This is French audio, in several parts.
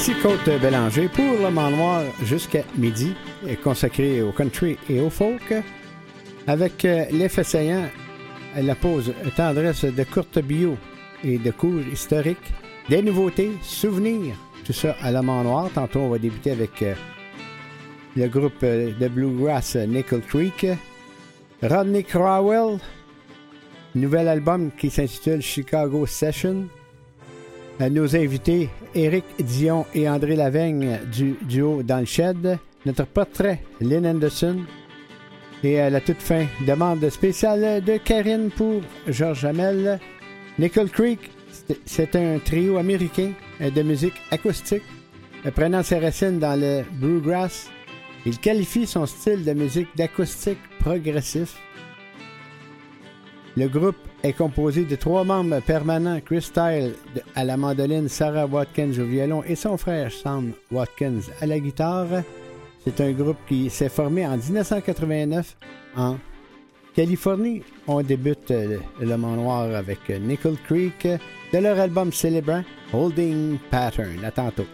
Ici Côte Bélanger pour le Noir jusqu'à midi, consacré au country et au folk, avec euh, l'effet saillant, la pause tendresse de courtes bio et de cours historiques, des nouveautés, souvenirs, tout ça à la Noir. Tantôt, on va débuter avec euh, le groupe euh, de bluegrass Nickel Creek, Rodney Crowell, nouvel album qui s'intitule Chicago Session. Nos invités, Éric Dion et André Laveigne du duo Dans le Shed. Notre portrait, Lynn Anderson. Et à la toute fin, demande spéciale de Karine pour Georges Hamel. Nickel Creek, c'est un trio américain de musique acoustique prenant ses racines dans le bluegrass. Il qualifie son style de musique d'acoustique progressif. Le groupe est composé de trois membres permanents, Chris Style à la mandoline, Sarah Watkins au violon et son frère Sam Watkins à la guitare. C'est un groupe qui s'est formé en 1989 en Californie. On débute euh, le Mont Noir avec Nickel Creek de leur album célébrant Holding Pattern. À tantôt.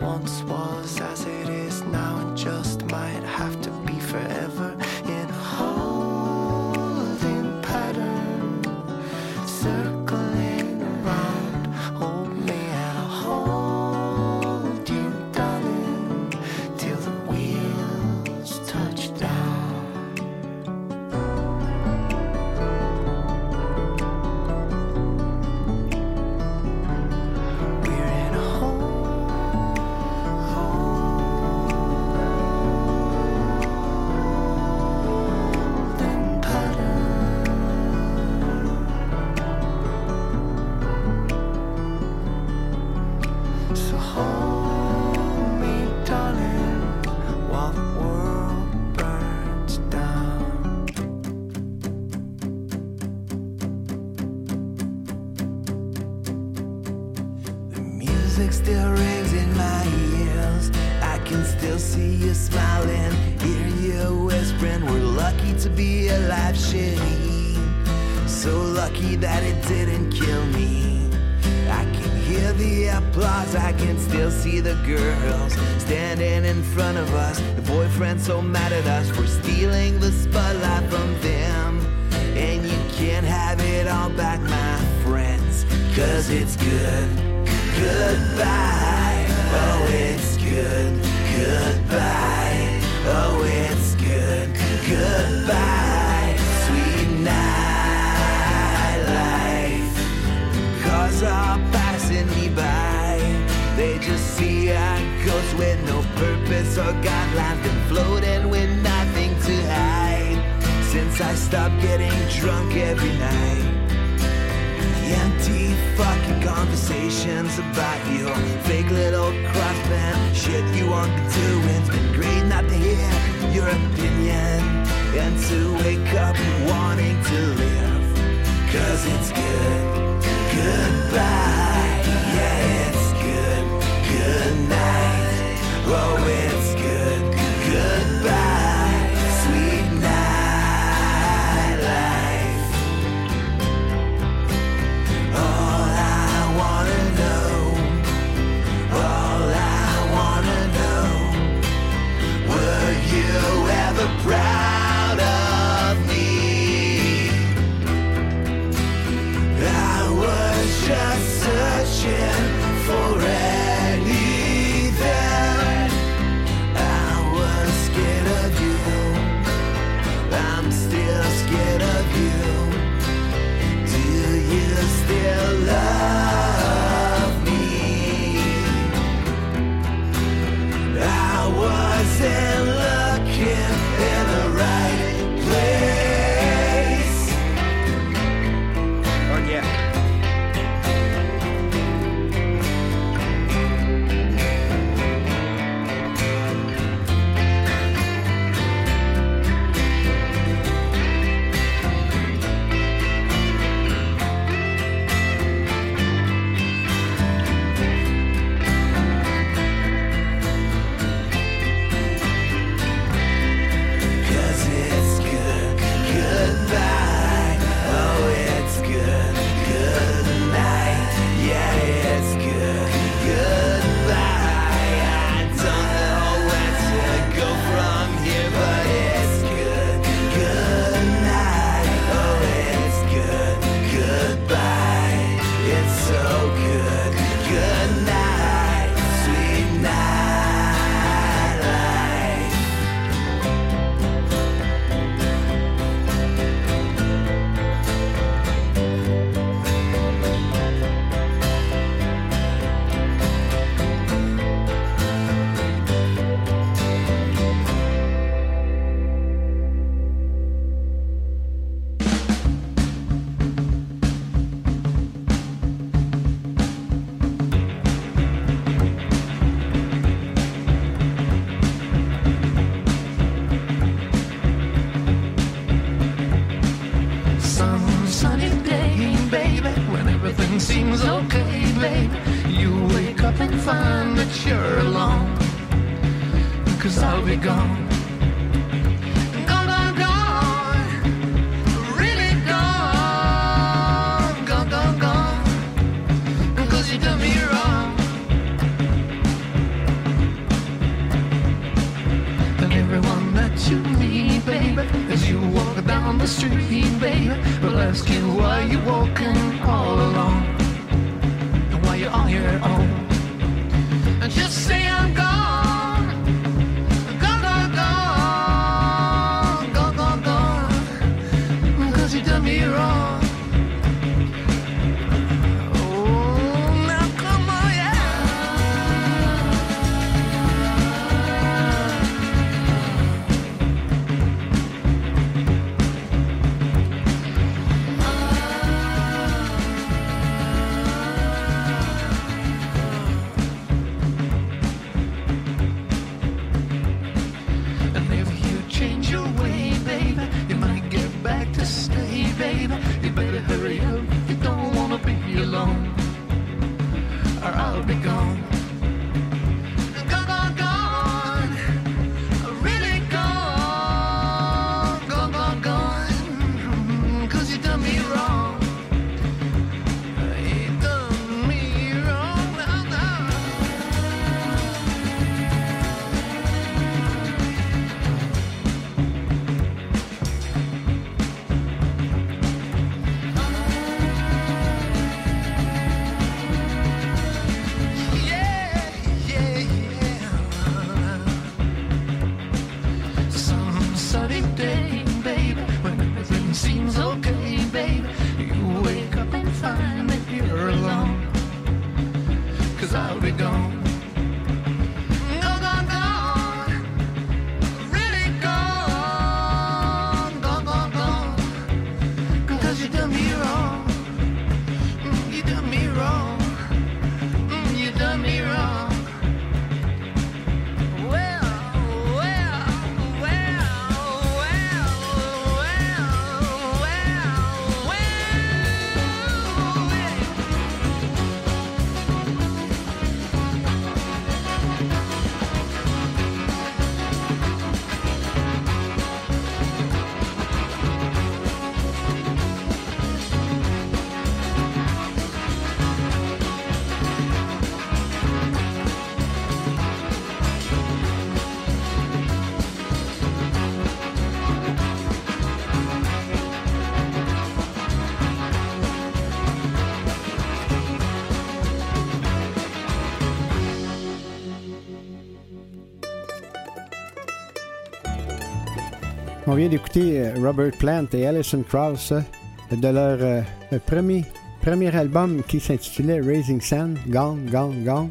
once was. Euh, Robert Plant et Alison Krauss euh, de leur euh, premier, premier album qui s'intitulait Raising Sand, Gone, Gone, Gone.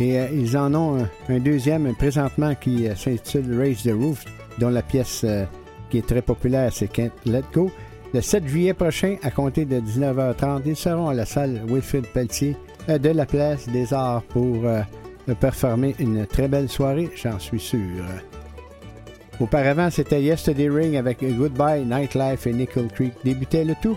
Et ils en ont un, deuxième présentement qui s'intitule Raise the Roof, dont la pièce qui est très populaire, c'est Let Go. Le 7 juillet prochain, à compter de 19h30, ils seront à la salle Wilfrid Pelletier de la Place des Arts pour performer une très belle soirée, j'en suis sûr. Auparavant, c'était Yesterday Ring avec Goodbye, Nightlife et Nickel Creek. Débutait le tout.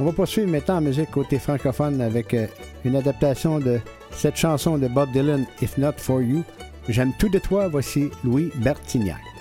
On va poursuivre maintenant en musique côté francophone avec euh, une adaptation de cette chanson de Bob Dylan, If Not For You. J'aime tout de toi, voici Louis Bertignac.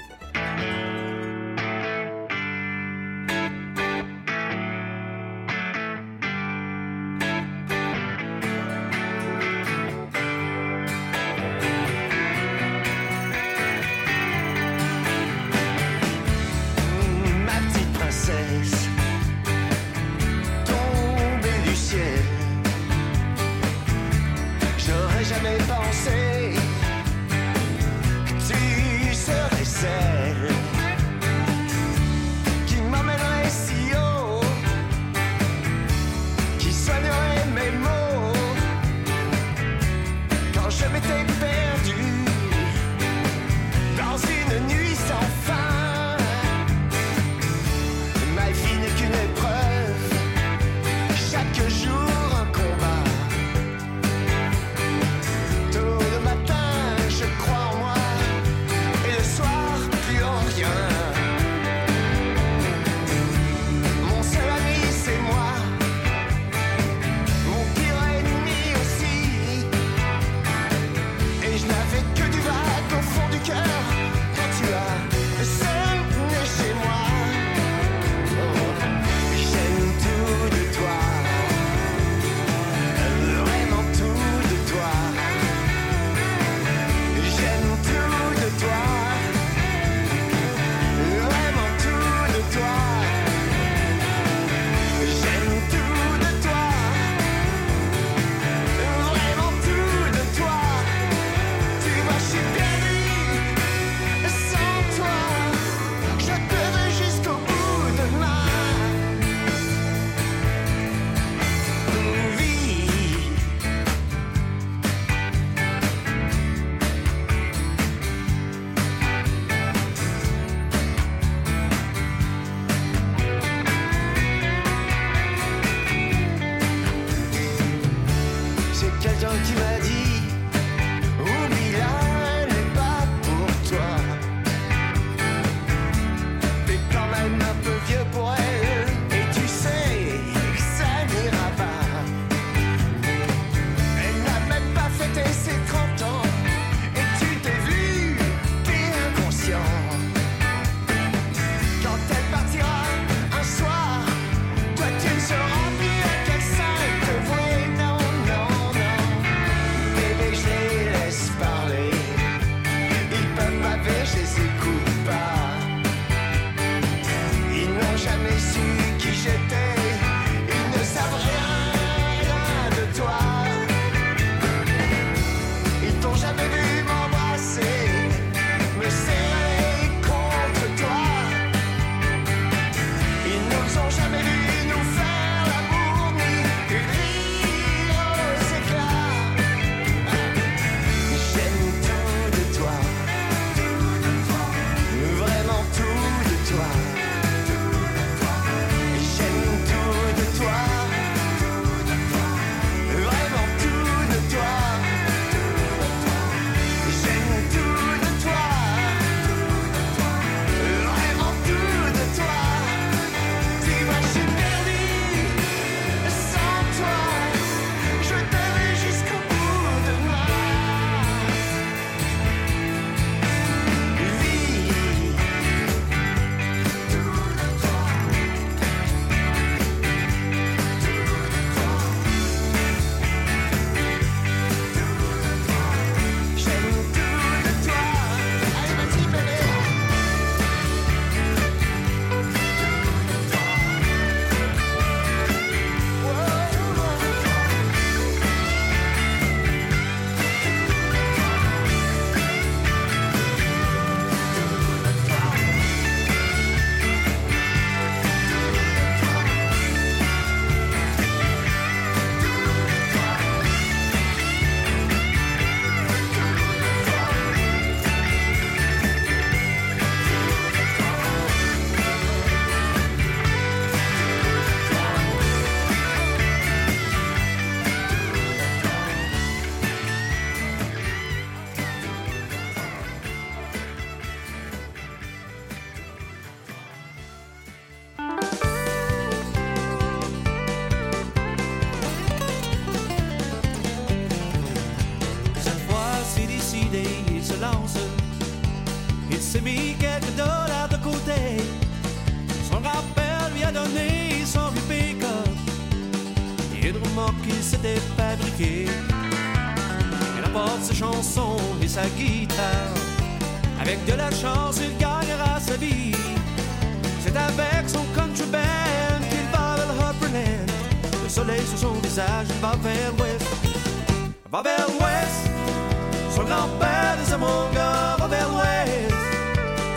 Grand-père des mon gars, va vers l'ouest.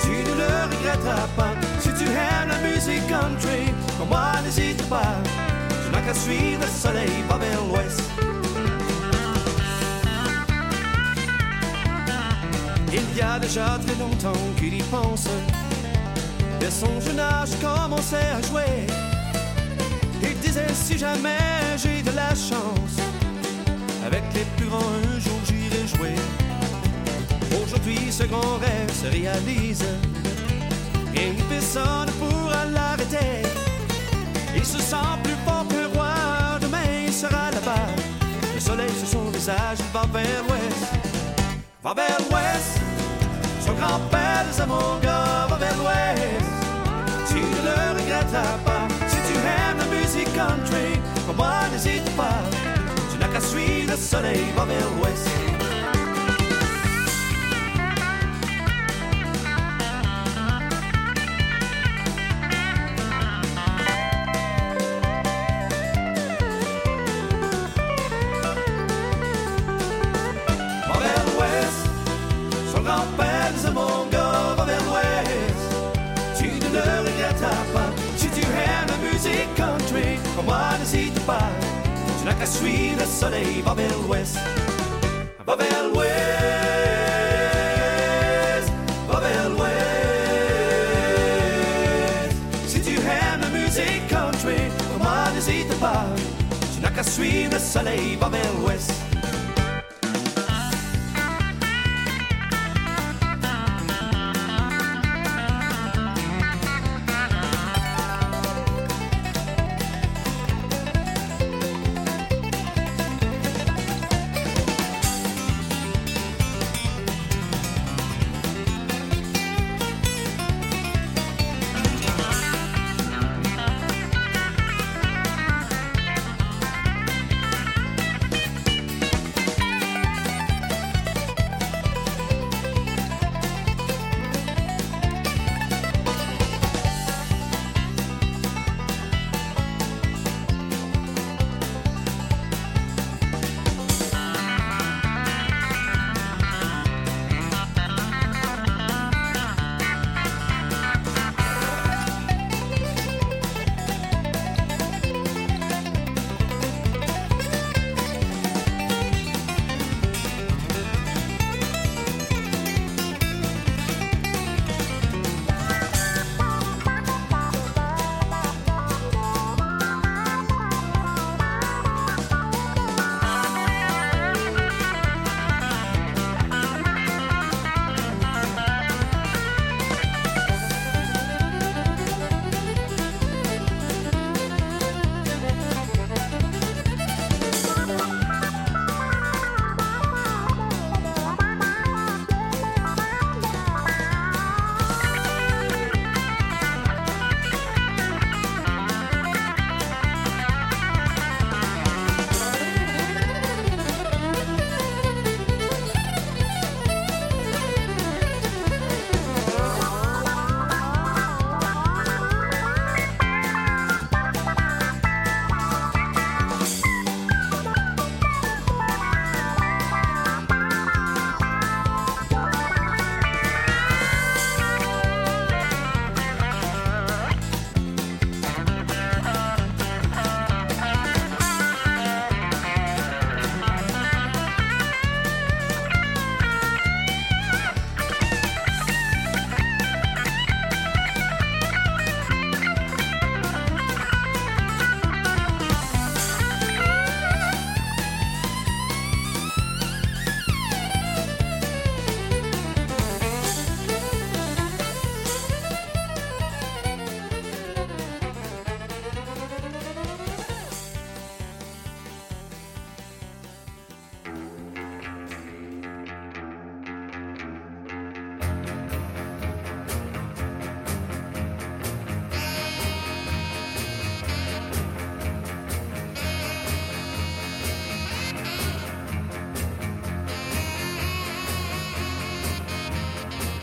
Tu ne le regretteras pas. Si tu aimes la musique country, comme moi, n'hésite pas. Tu n'as qu'à suivre le soleil, va vers l'ouest. Il y a déjà très longtemps qu'il y pense. Dès son jeune âge, commençait à jouer. Il disait si jamais j'ai de la chance, avec les plus grands Aujourd'hui, ce grand rêve se réalise. Et personne ne pourra l'arrêter. Il se sent plus fort qu'un roi. Demain, il sera là-bas. Le soleil sur son visage, va vers l'ouest. Va vers l'ouest. Son grand-père de mon gars va vers l'ouest. Tu ne le regretteras pas. Si tu aimes la musique country, comme moi, n'hésite pas. Tu n'as qu'à suivre le soleil, va vers l'ouest. Country, comme moi, n'hésite pas. Tu n'as qu'à suivre le soleil, va vers l'ouest. Va vers l'ouest, va vers l'ouest. Si country, comme moi, n'hésite pas. Tu n'as qu'à suivre le soleil, va.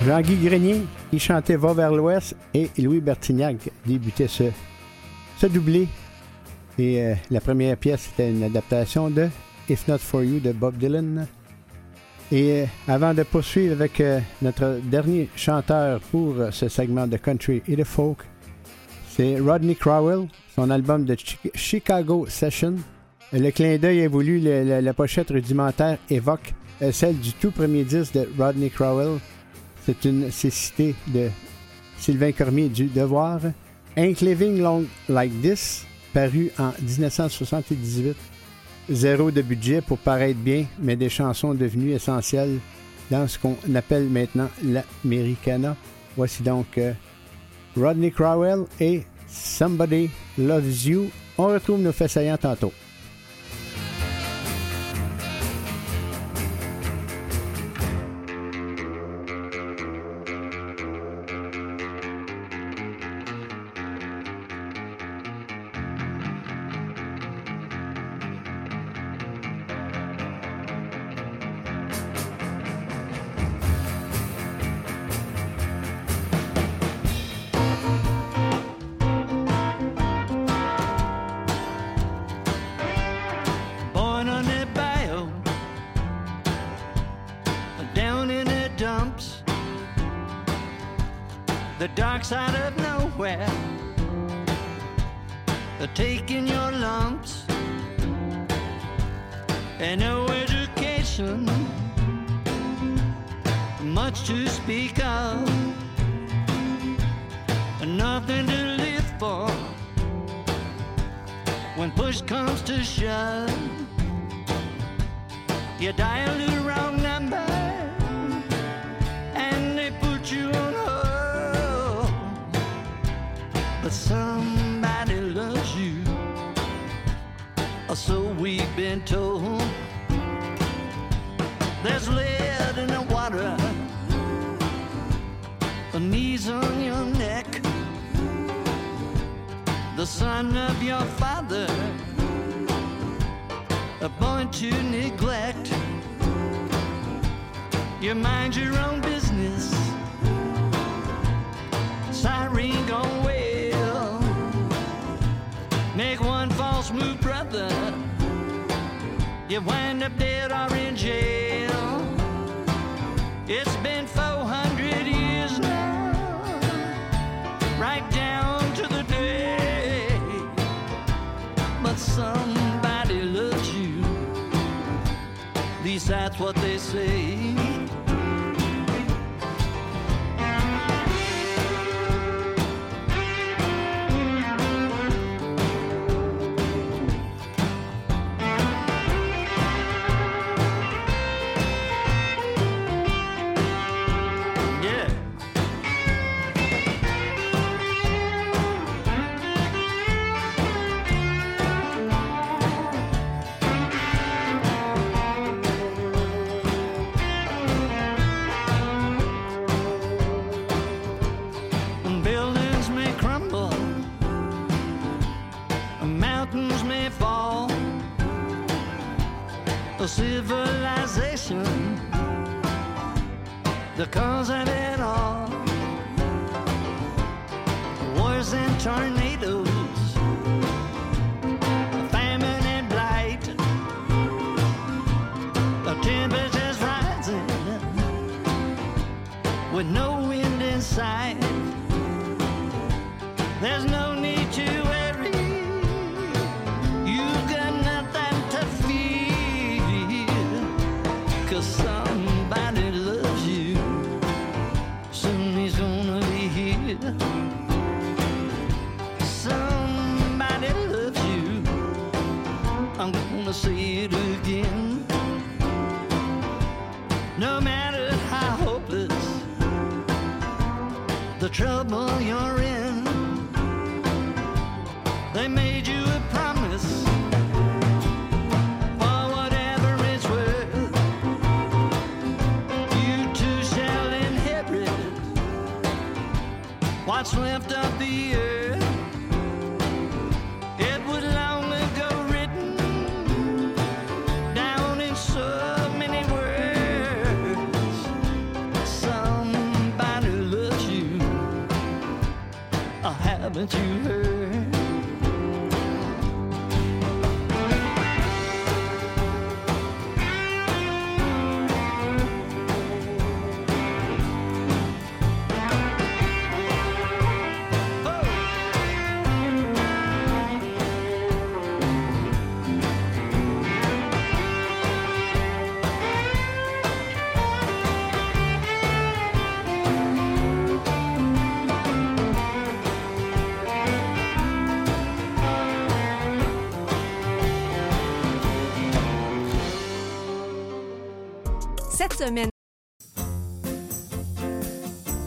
Jean-Guy Grenier qui chantait Va vers l'Ouest et Louis Bertignac débutait ce, doublé. Et euh, la première pièce était une adaptation de If Not For You de Bob Dylan. Et euh, avant de poursuivre avec euh, notre dernier chanteur pour ce segment de country et de folk, c'est Rodney Crowell, son album de Chicago Session. Le clin d'œil est voulu, la pochette rudimentaire évoque celle du tout premier disque de Rodney Crowell. C'est une cécité de Sylvain Cormier du Devoir. Ain't Living Long Like This, paru en 1978. Zéro de budget pour paraître bien, mais des chansons devenues essentielles dans ce qu'on appelle maintenant l'Americana. Voici donc euh, Rodney Crowell et Somebody Loves You. On retrouve nos faits tantôt. the son of your father, a boy to neglect. You mind your own business. Siren gone well. Make one false move, brother. You wind up dead or in jail. It's been four that's what they say. The civilization. The cause of it all wars and tornadoes, famine and blight, the temperatures rising with no wind in sight. There's no need to. gonna say it again. No matter how hopeless the trouble you're in, they made you a promise. What's left of the earth? That you heard?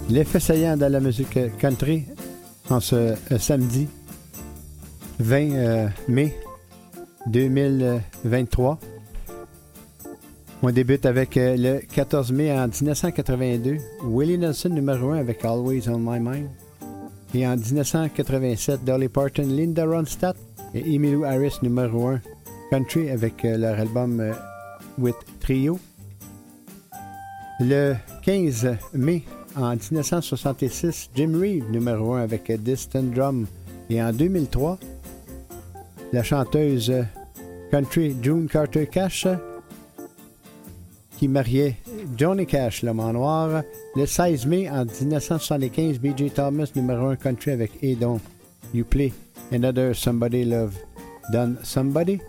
L'effet saillant dans la musique country en ce euh, samedi 20 euh, mai 2023. On débute avec euh, le 14 mai en 1982, Willie Nelson numéro 1 avec Always on My Mind. Et en 1987, Dolly Parton, Linda Ronstadt et Emmylou Harris numéro 1 country avec euh, leur album euh, With Trio. Le 15 mai en 1966, Jim Reeve, numéro 1 avec Distant Drum. Et en 2003, la chanteuse country June Carter Cash, qui mariait Johnny Cash, l'homme en noir. Le 16 mai en 1975, B.J. Thomas, numéro 1 country avec Hey Don't You Play Another Somebody Love Done Somebody.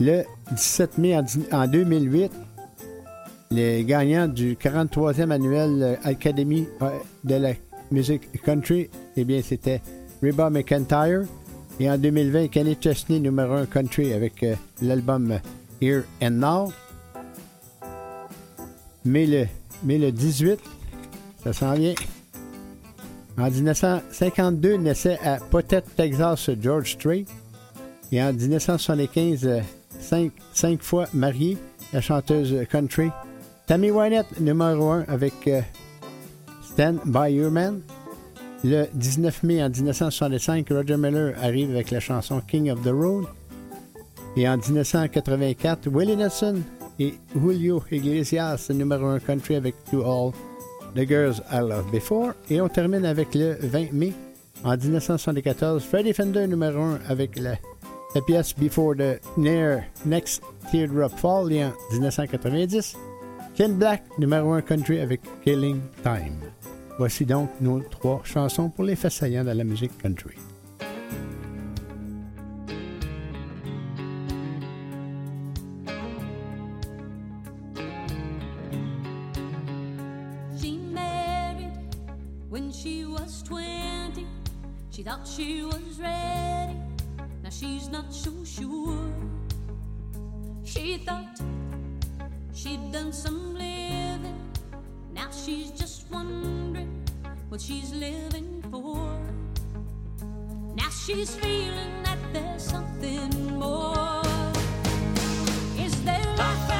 Le 17 mai en, dix- en 2008, les gagnants du 43e annuel euh, Académie euh, de la musique country, eh bien, c'était Reba McIntyre. Et en 2020, Kenny Chesney, numéro 1 country, avec euh, l'album Here and Now. Mais le, mais le 18, ça s'en vient. En 1952, naissait à Potet, Texas, George Strait. Et en 1975, euh, cinq, cinq fois mariée, la chanteuse country Tammy Wynette, numéro 1 avec euh, Stand By Your Man. Le 19 mai en 1965, Roger Miller arrive avec la chanson King of the Road. Et en 1984, Willie Nelson et Julio Iglesias, numéro 1 country avec To All the Girls I Loved Before. Et on termine avec le 20 mai en 1974, Freddie Fender, numéro 1 avec la, la pièce Before the Near Next Teardrop Fall. Et en 1990, Ken Black, numéro 1 country avec Killing Time. Voici donc nos trois chansons pour les faits de la musique country. She married when she was 20. She thought she'd done some living. Now she's just wondering what she's living for. Now she's feeling that there's something more. Is there life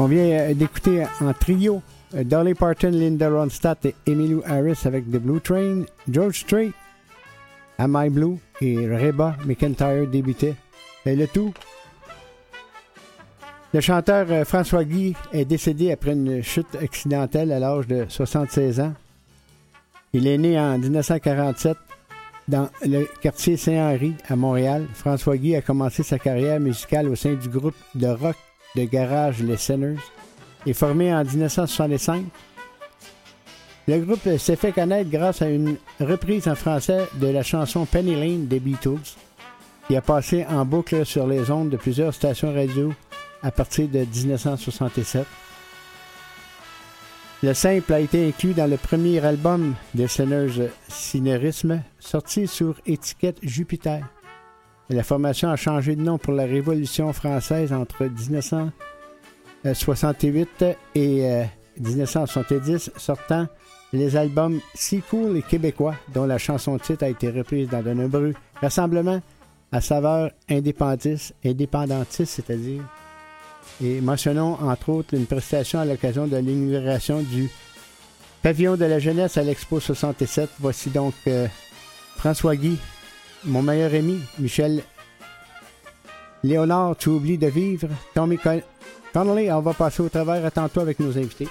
On vient euh, d'écouter en trio euh, Dolly Parton, Linda Ronstadt et Emilio Harris avec The Blue Train, George Strait, Am I Blue et Reba McIntyre débutaient. Et le tout. Le chanteur euh, François Guy est décédé après une chute accidentelle à l'âge de 76 ans. Il est né en 1947 dans le quartier Saint-Henri à Montréal. François Guy a commencé sa carrière musicale au sein du groupe de rock de garage Les Sinners. Est formé en 1965. Le groupe s'est fait connaître grâce à une reprise en français de la chanson Penny Lane des Beatles, qui a passé en boucle sur les ondes de plusieurs stations radio à partir de 1967. Le simple a été inclus dans le premier album des Sinners Cinérisme, sorti sur étiquette Jupiter. La formation a changé de nom pour la Révolution française entre 1968 et 1970, euh, sortant les albums Si Cool et Québécois, dont la chanson titre a été reprise dans de nombreux rassemblements à saveur indépendantiste, c'est-à-dire. Et mentionnons entre autres une prestation à l'occasion de l'inauguration du pavillon de la jeunesse à l'Expo 67. Voici donc euh, François Guy mon meilleur ami, Michel Léonard, tu oublies de vivre. Tommy Con Connolly, on va passer au travers. Attends-toi avec nos invités.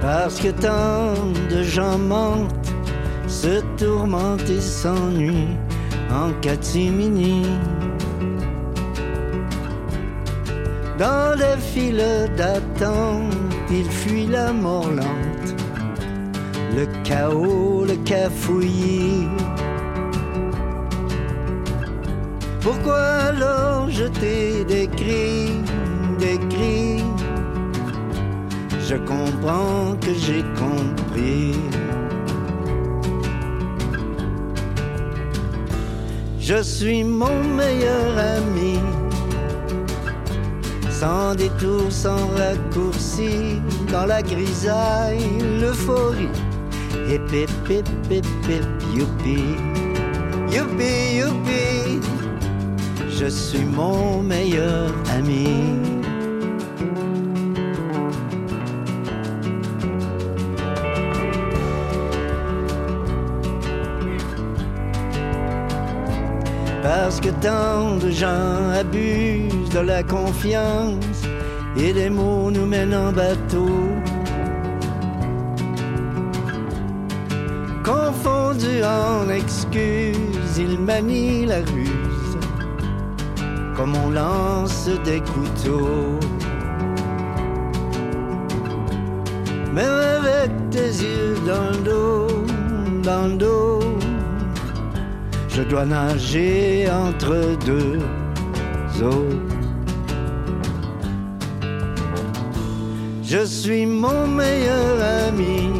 Parce que tant de gens mentent, se tourmentent et s'ennuient en catimini. Dans les files d'attente, il fuit la mort lente, le chaos, le cafouillis. Pourquoi alors je t'ai décrit, décrit? Je comprends que j'ai compris. Je suis mon meilleur ami sans détour, sans raccourci, dans la grisaille, l'euphorie. Et pip, pip, pip, pip, youpi, youpi, youpi, je suis mon meilleur ami. Parce que tant de gens abusent de la confiance et les mots nous mènent en bateau. Confondus en excuses, ils manient la ruse comme on lance des couteaux. Même avec tes yeux dans le dos, dans le dos je dois nager entre deux eaux. Je suis mon meilleur ami,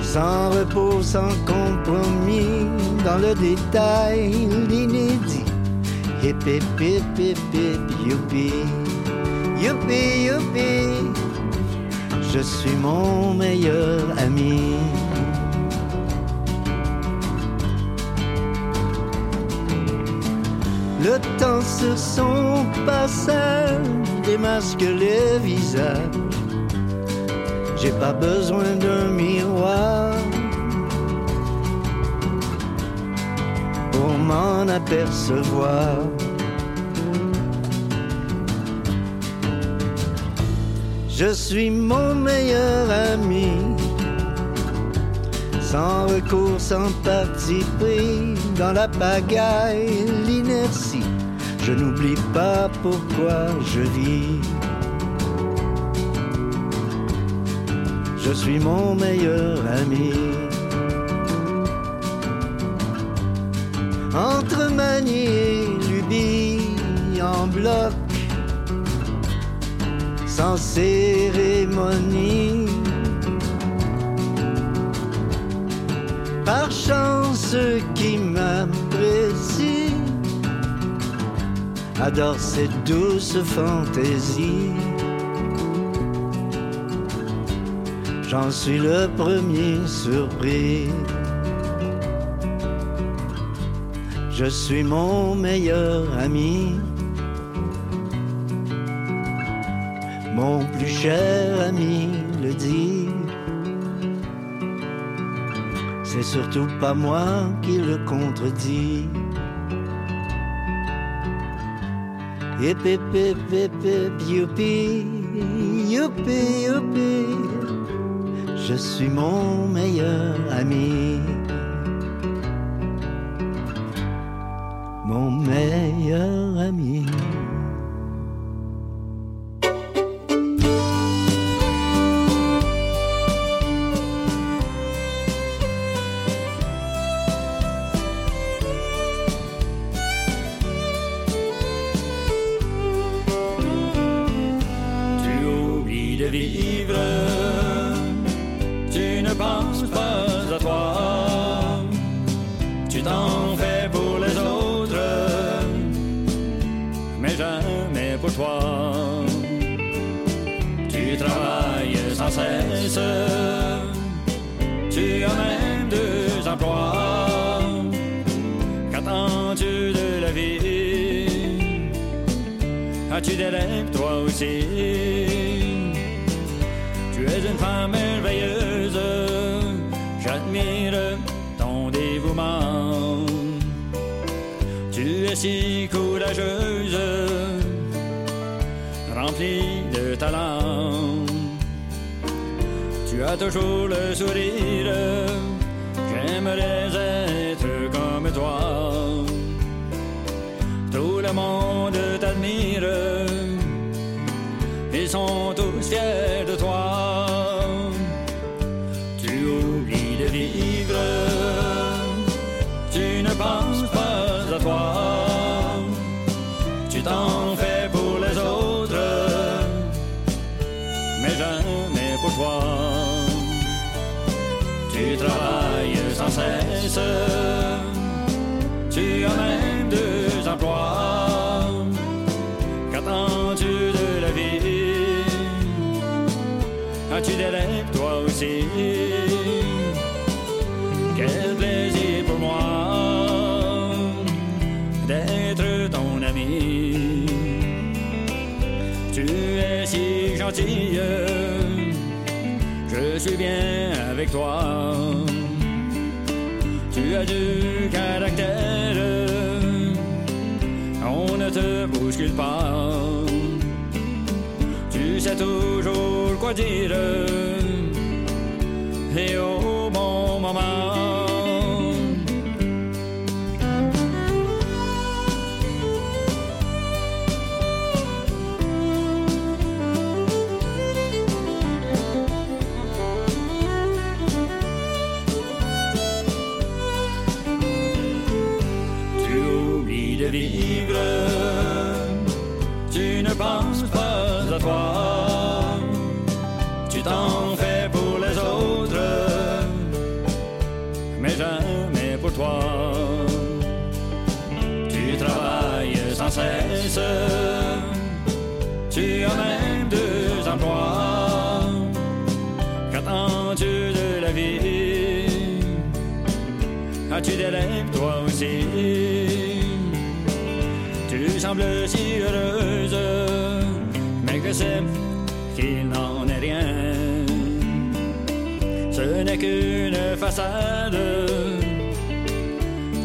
sans repos, sans compromis, dans le détail, l'inédit. Hip hip hip hip hip youpi, youpi youpi, je suis mon meilleur ami. Le temps sur son passage démasque les visages. J'ai pas besoin d'un miroir pour m'en apercevoir. Je suis mon meilleur ami, sans recours, sans parti pris, dans la pagaille, l'inertie. Je n'oublie pas pourquoi je vis. Je suis mon meilleur ami. Entre manie et lubie en bloc, sans cérémonie. Par chance, qui m'apprécient adorent cette douce fantaisie. j'en suis le premier surpris. Je suis mon meilleur ami, mon plus cher ami le dit. C'est surtout pas moi qui le contredis. Hip hip hip hip hip youpi, youpi youpi. Je suis mon meilleur ami. Mon meilleur jamais pour toi. Tu travailles sans cesse. Tu as même deux emplois. Qu'attends-tu de la vie? As-tu des toi. Tu as du caractère, on ne te bouscule pas. Tu sais toujours quoi dire, et au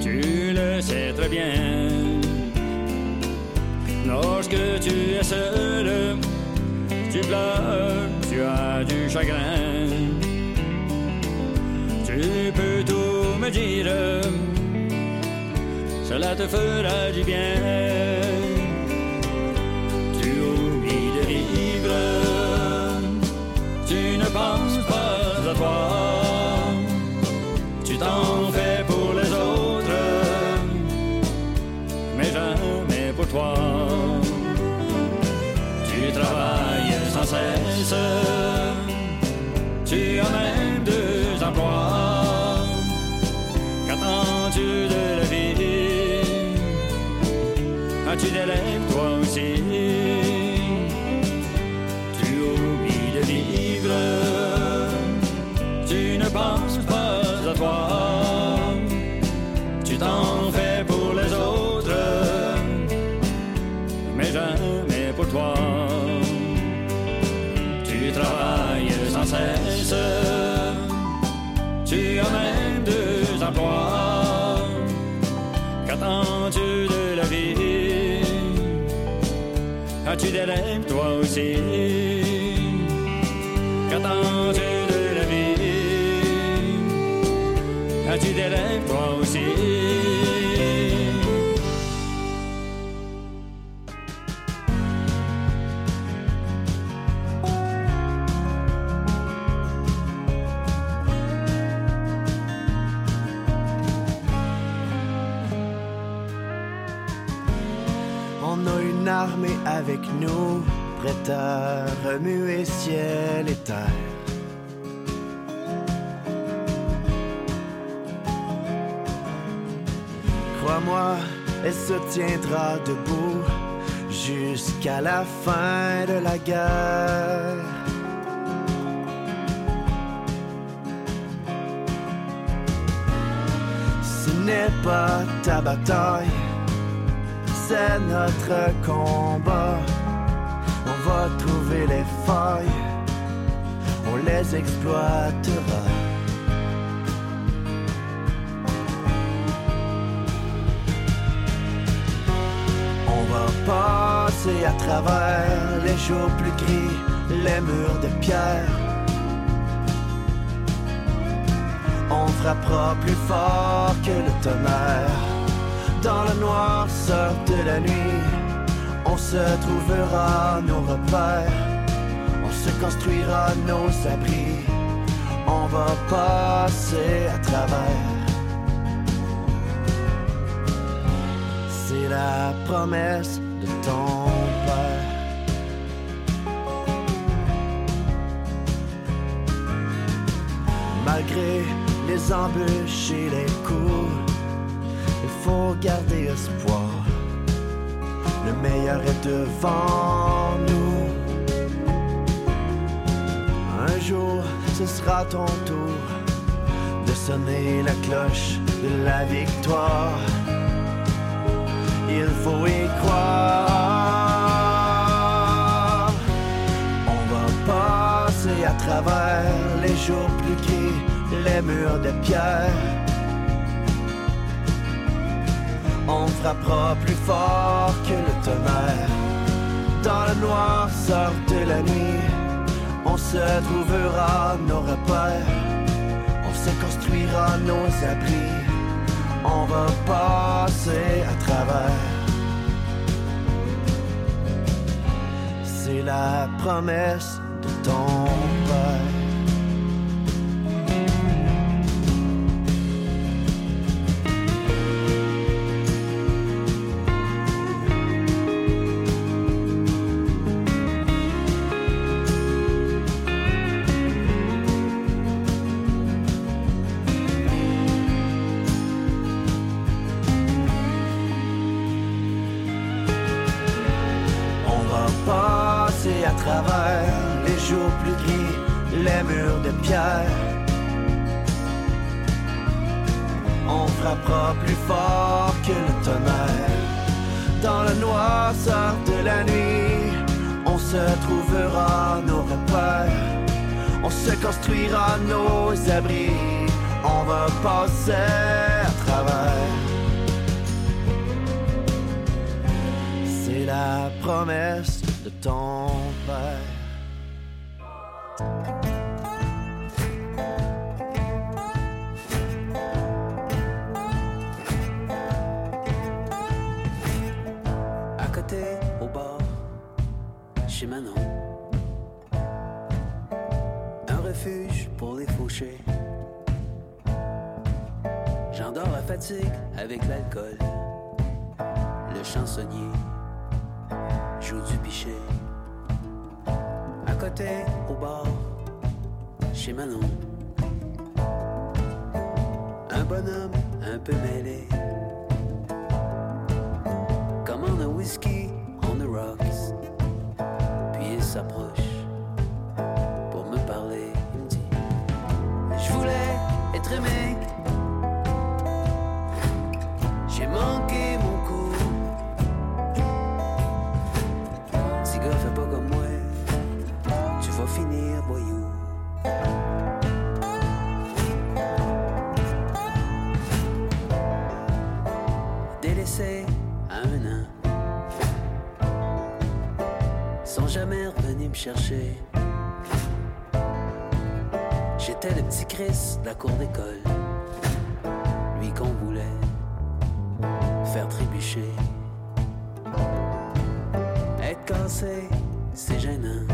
tu le sais très bien. Lorsque tu es seul, tu pleures, tu as du chagrin. Tu peux tout me dire, cela te fera du bien. Tu travailles sans cesse, tu as même deux emplois. Qu'attends-tu de la vie? As-tu des As-tu des rêves toi aussi? Armée avec nous, prête à remuer ciel et terre. Crois-moi, elle se tiendra debout jusqu'à la fin de la guerre. Ce n'est pas ta bataille c'est notre combat. On va trouver les failles, on les exploitera. On va passer à travers les jours plus gris, les murs de pierre. On frappera plus fort que le tonnerre dans la noirceur de la nuit, on se trouvera nos repères, on se construira nos abris, on va passer à travers. C'est la promesse de ton père. Malgré les embûches et les coups, faut garder espoir. Le meilleur est devant nous. Un jour, ce sera ton tour de sonner la cloche de la victoire. Il faut y croire. On va passer à travers les jours plus gris, les murs de pierre. On frappera plus fort que le tonnerre. Dans la noirceur de la nuit, on se trouvera nos repères. On se construira nos abris. On va passer à travers. C'est la promesse de ton père. Chez Manon. Un refuge pour les fauchés. J'endors à fatigue avec l'alcool. Le chansonnier joue du pichet. À côté, au bord, chez Manon. Un bonhomme un peu mêlé commande un whisky pour me parler. Il me dit Je voulais être aimé. J'étais le petit Chris de la cour d'école, lui qu'on voulait faire trébucher. Être cassé, c'est gênant.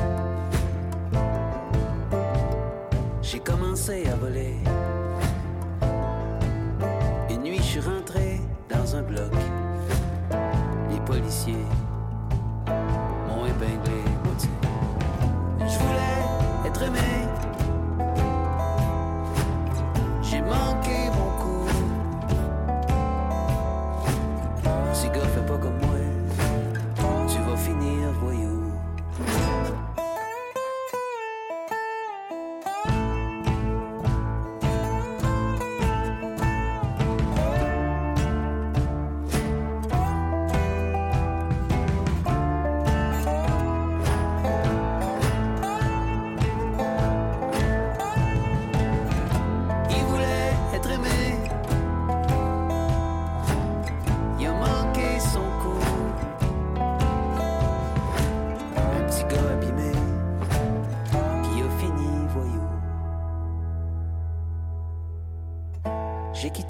J'ai commencé à voler.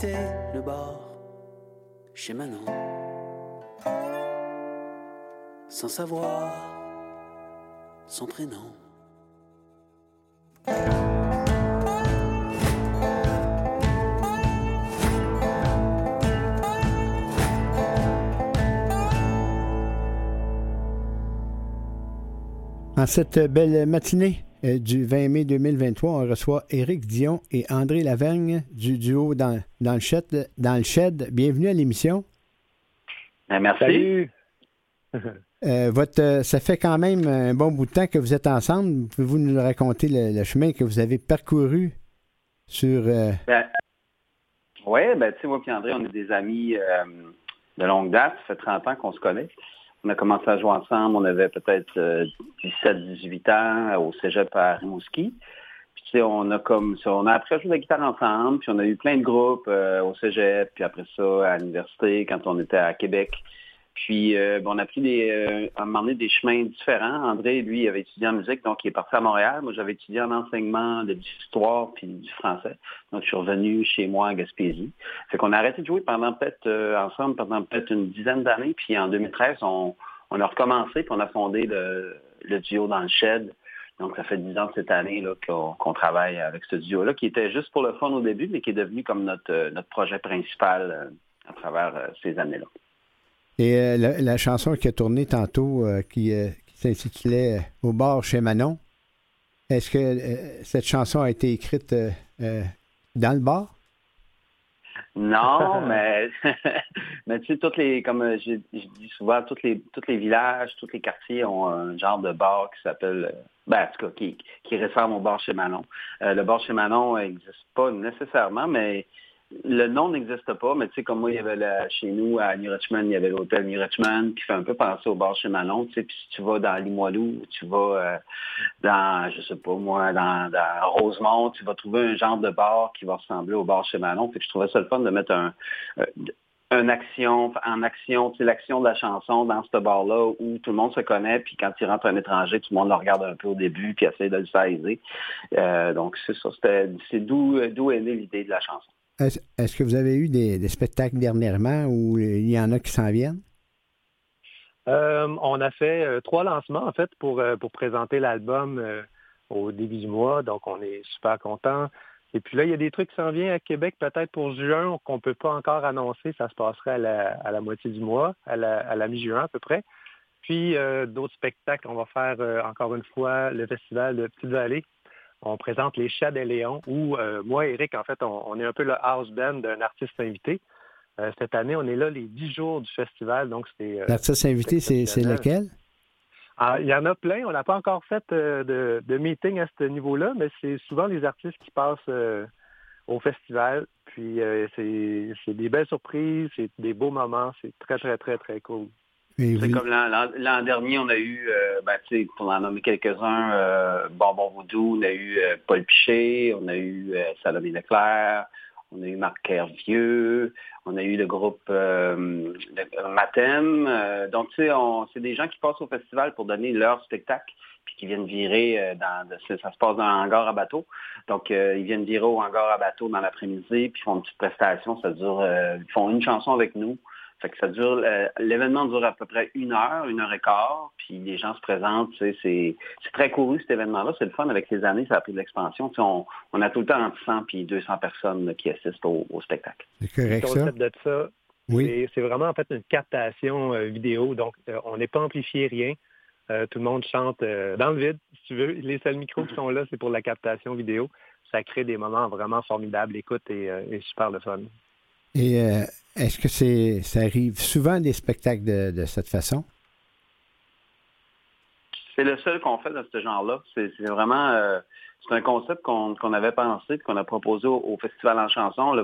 Le bar chez Manon sans savoir son prénom. En cette belle matinée du 20 mai 2023, on reçoit Éric Dion et André Lavergne du duo dans, dans, le, shed, dans le Shed. Bienvenue à l'émission. Ben, merci. Salut. Euh, votre, euh, ça fait quand même un bon bout de temps que vous êtes ensemble. Pouvez-vous nous raconter le, le chemin que vous avez parcouru sur... euh, Ben, oui, ben, tu sais, moi et André, on est des amis euh, de longue date. Ça fait 30 ans qu'on se connaît. On a commencé à jouer ensemble, on avait peut-être 17-18 ans au cégep à Rimouski. Puis, tu sais, on a comme on a appris à jouer de la guitare ensemble, puis on a eu plein de groupes euh, au cégep, puis après ça, à l'université, quand on était à Québec. Puis, euh, on a pris des, euh, des chemins différents. André, lui, avait étudié en musique, donc il est parti à Montréal. Moi, j'avais étudié en enseignement de l'histoire puis du français. Donc, je suis revenu chez moi à Gaspésie. Fait qu'on a arrêté de jouer pendant peut-être, euh, ensemble, pendant peut-être une dizaine d'années. Puis, en 2013, on, on a recommencé, puis on a fondé le, le duo dans le shed. Donc, ça fait dix ans cette année là, qu'on, qu'on travaille avec ce duo-là, qui était juste pour le fun au début, mais qui est devenu comme notre, euh, notre projet principal euh, à travers euh, ces années-là. Et euh, la, la chanson qui a tourné tantôt, euh, qui, euh, qui s'intitulait Au bar chez Manon, est-ce que cette chanson a été écrite dans le bar? Non, mais, mais tu sais, toutes les, comme je, je dis souvent, tous les, tous les villages, tous les quartiers ont un genre de bar qui s'appelle, ben, en tout cas, qui, qui ressemble au bar chez Manon. Le bar chez Manon n'existe pas nécessairement, mais le nom n'existe pas, mais tu sais, comme moi, il y avait chez nous, à New Richmond, il y avait l'hôtel New Richmond, qui fait un peu penser au bar chez Manon, tu sais, puis si tu vas dans Limoilou, ou tu vas euh, dans, je sais pas moi, dans, dans Rosemont, tu vas trouver un genre de bar qui va ressembler au bar chez Manon, fait que je trouvais ça le fun de mettre un, euh, une action, en action, tu sais, l'action de la chanson dans ce bar-là où tout le monde se connaît, puis quand il rentre un étranger, tout le monde le regarde un peu au début, puis essaie de le saisir. Euh, donc, c'est ça, c'est d'où est née l'idée de la chanson. Est-ce que vous avez eu des, spectacles dernièrement où il y en a qui s'en viennent? Euh, on a fait euh, trois lancements, en fait, pour, euh, présenter l'album au début du mois. Donc, on est super contents. Et puis là, il y a des trucs qui s'en viennent à Québec, peut-être pour juin, qu'on ne peut pas encore annoncer. Ça se passerait à la, moitié du mois, à la, à la mi-juin à peu près. Puis, d'autres spectacles. On va faire, encore une fois, le festival de Petite-Vallée. On présente les Chats des Léons, où euh, moi et Eric, en fait, on, on est un peu le house band d'un artiste invité. Euh, cette année, on est là les dix jours du festival, donc c'est... euh, L'artiste invité, c'est lequel? ah, il y en a plein. On n'a pas encore fait de, de meeting à ce niveau-là, mais c'est souvent les artistes qui passent au festival. Puis c'est des belles surprises, c'est des beaux moments. C'est très, très, très, très cool. Et C'est comme l'an- dernier, on a eu, euh, ben, tu sais, pour en nommer quelques-uns, euh, Bonbon Voodoo, on a eu euh, Paul Piché, on a eu euh, Salomé Leclerc, on a eu Marc Hervieux, on a eu le groupe euh, Mathem. euh, donc, tu sais, c'est des gens qui passent au festival pour donner leur spectacle, puis qui viennent virer dans, ça se passe dans un hangar à bateau. Donc, euh, ils viennent virer au hangar à bateau dans l'après-midi, puis font une petite prestation. Ça dure, euh, ils font une chanson avec nous. Fait que ça dure, euh, l'événement dure à peu près une heure, une heure et quart, puis les gens se présentent, tu sais, c'est, c'est très couru cet événement-là, c'est le fun avec les années, ça a pris de l'expansion. Tu sais, on, on a tout le temps entre 100 puis 200 personnes là, qui assistent au, au spectacle. C'est Le correct, ça? concept de ça, Oui. c'est- c'est vraiment en fait une captation euh, vidéo. Donc, euh, on n'est pas amplifié rien. Euh, tout le monde chante euh, dans le vide, si tu veux. Les seuls micros qui sont là, c'est pour la captation vidéo. Ça crée des moments vraiment formidables, écoute, et, euh, et super le fun. Et euh, est-ce que ça arrive souvent des spectacles de, cette façon? C'est le seul qu'on fait de ce genre-là. C'est, vraiment, euh, c'est un concept qu'on, avait pensé, qu'on a proposé au, Festival en chanson.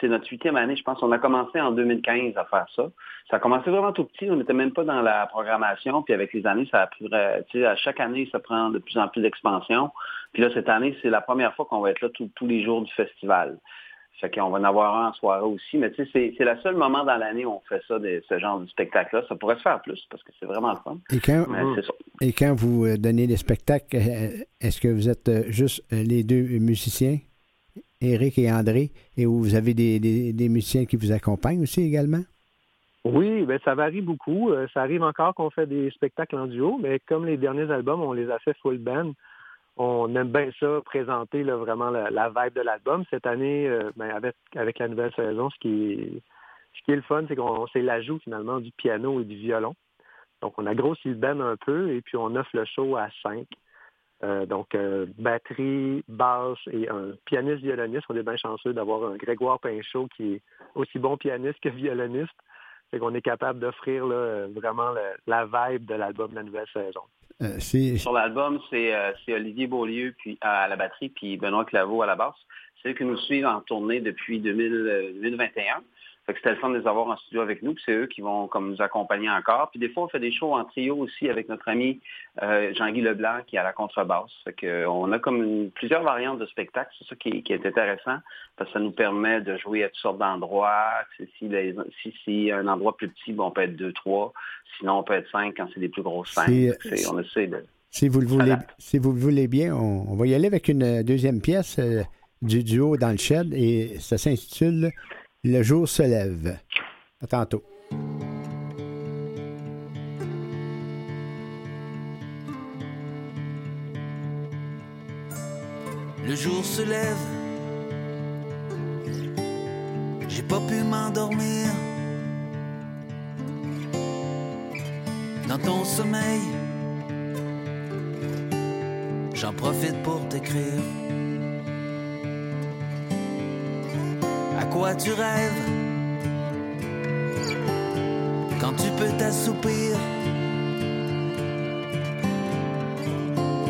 c'est notre huitième année, je pense. On a commencé en 2015 à faire ça. Ça a commencé vraiment tout petit. On n'était même pas dans la programmation. Puis avec les années, ça a pris, euh, à chaque année, ça prend de plus en plus d'expansion. Puis là, cette année, c'est la première fois qu'on va être là tous les jours du festival. Fait qu'on va en avoir un en soirée aussi. Mais tu sais, c'est, c'est le seul moment dans l'année où on fait ça, de, ce genre de spectacle-là. Ça pourrait se faire plus parce que c'est vraiment le fun. Et quand, Mais ça. et quand vous euh, donnez des spectacles, euh, est-ce que vous êtes euh, juste les deux musiciens, Éric et André, et où vous avez des, des- des musiciens qui vous accompagnent aussi également? Oui, ben ça varie beaucoup. Ça arrive encore qu'on fait des spectacles en duo, mais comme les derniers albums, on les a fait full band. On aime bien ça, présenter là, vraiment la, vibe de l'album. Cette année, euh, ben, avec, avec la nouvelle saison, ce qui est, ce qui est le fun, c'est qu'on c'est l'ajout finalement du piano et du violon. Donc, on a grossi le band un peu et puis on offre le show à cinq. Euh, donc, euh, batterie, basse et un pianiste violoniste. On est bien chanceux d'avoir un Grégoire Pinchot qui est aussi bon pianiste que violoniste. Fait qu'on est capable d'offrir là, vraiment la vibe de l'album de la nouvelle saison. Euh, Sur l'album, c'est euh, c'est Olivier Beaulieu puis, à la batterie, puis Benoît Claveau à la basse. C'est eux qui nous suivent en tournée depuis 2000, euh, 2021. C'était le fun de les avoir en studio avec nous, puis c'est eux qui vont comme nous accompagner encore. Puis des fois, on fait des shows en trio aussi avec notre ami euh, Jean-Guy Leblanc qui est à la contrebasse. Fait que, euh, on a comme une- plusieurs variantes de spectacles, c'est ça qui, qui est intéressant, parce que ça nous permet de jouer à toutes sortes d'endroits. Si, les- si, si un endroit plus petit, bon, on peut être deux, trois. Sinon, on peut être cinq quand c'est des plus grosses scènes. On essaie de... Si vous le voulez, Voilà. si vous le voulez bien, on, on va y aller avec une euh, deuxième pièce euh, du duo dans le shed et ça s'intitule Le jour se lève. À tantôt. Le jour se lève, j'ai pas pu m'endormir. Dans ton sommeil, j'en profite pour t'écrire. À quoi tu rêves? Quand tu peux t'assoupir?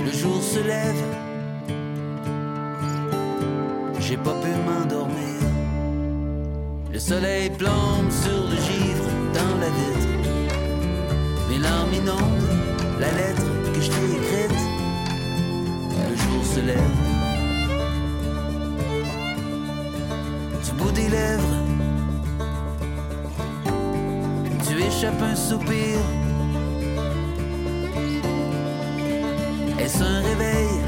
Le jour se lève j'ai pas pu m'endormir. Le soleil plombe sur le givre dans la vitre. Mes larmes inondent la lettre que je t'ai écrite. Le jour se lève. Bout des lèvres, tu échappes un soupir. Est-ce un réveil?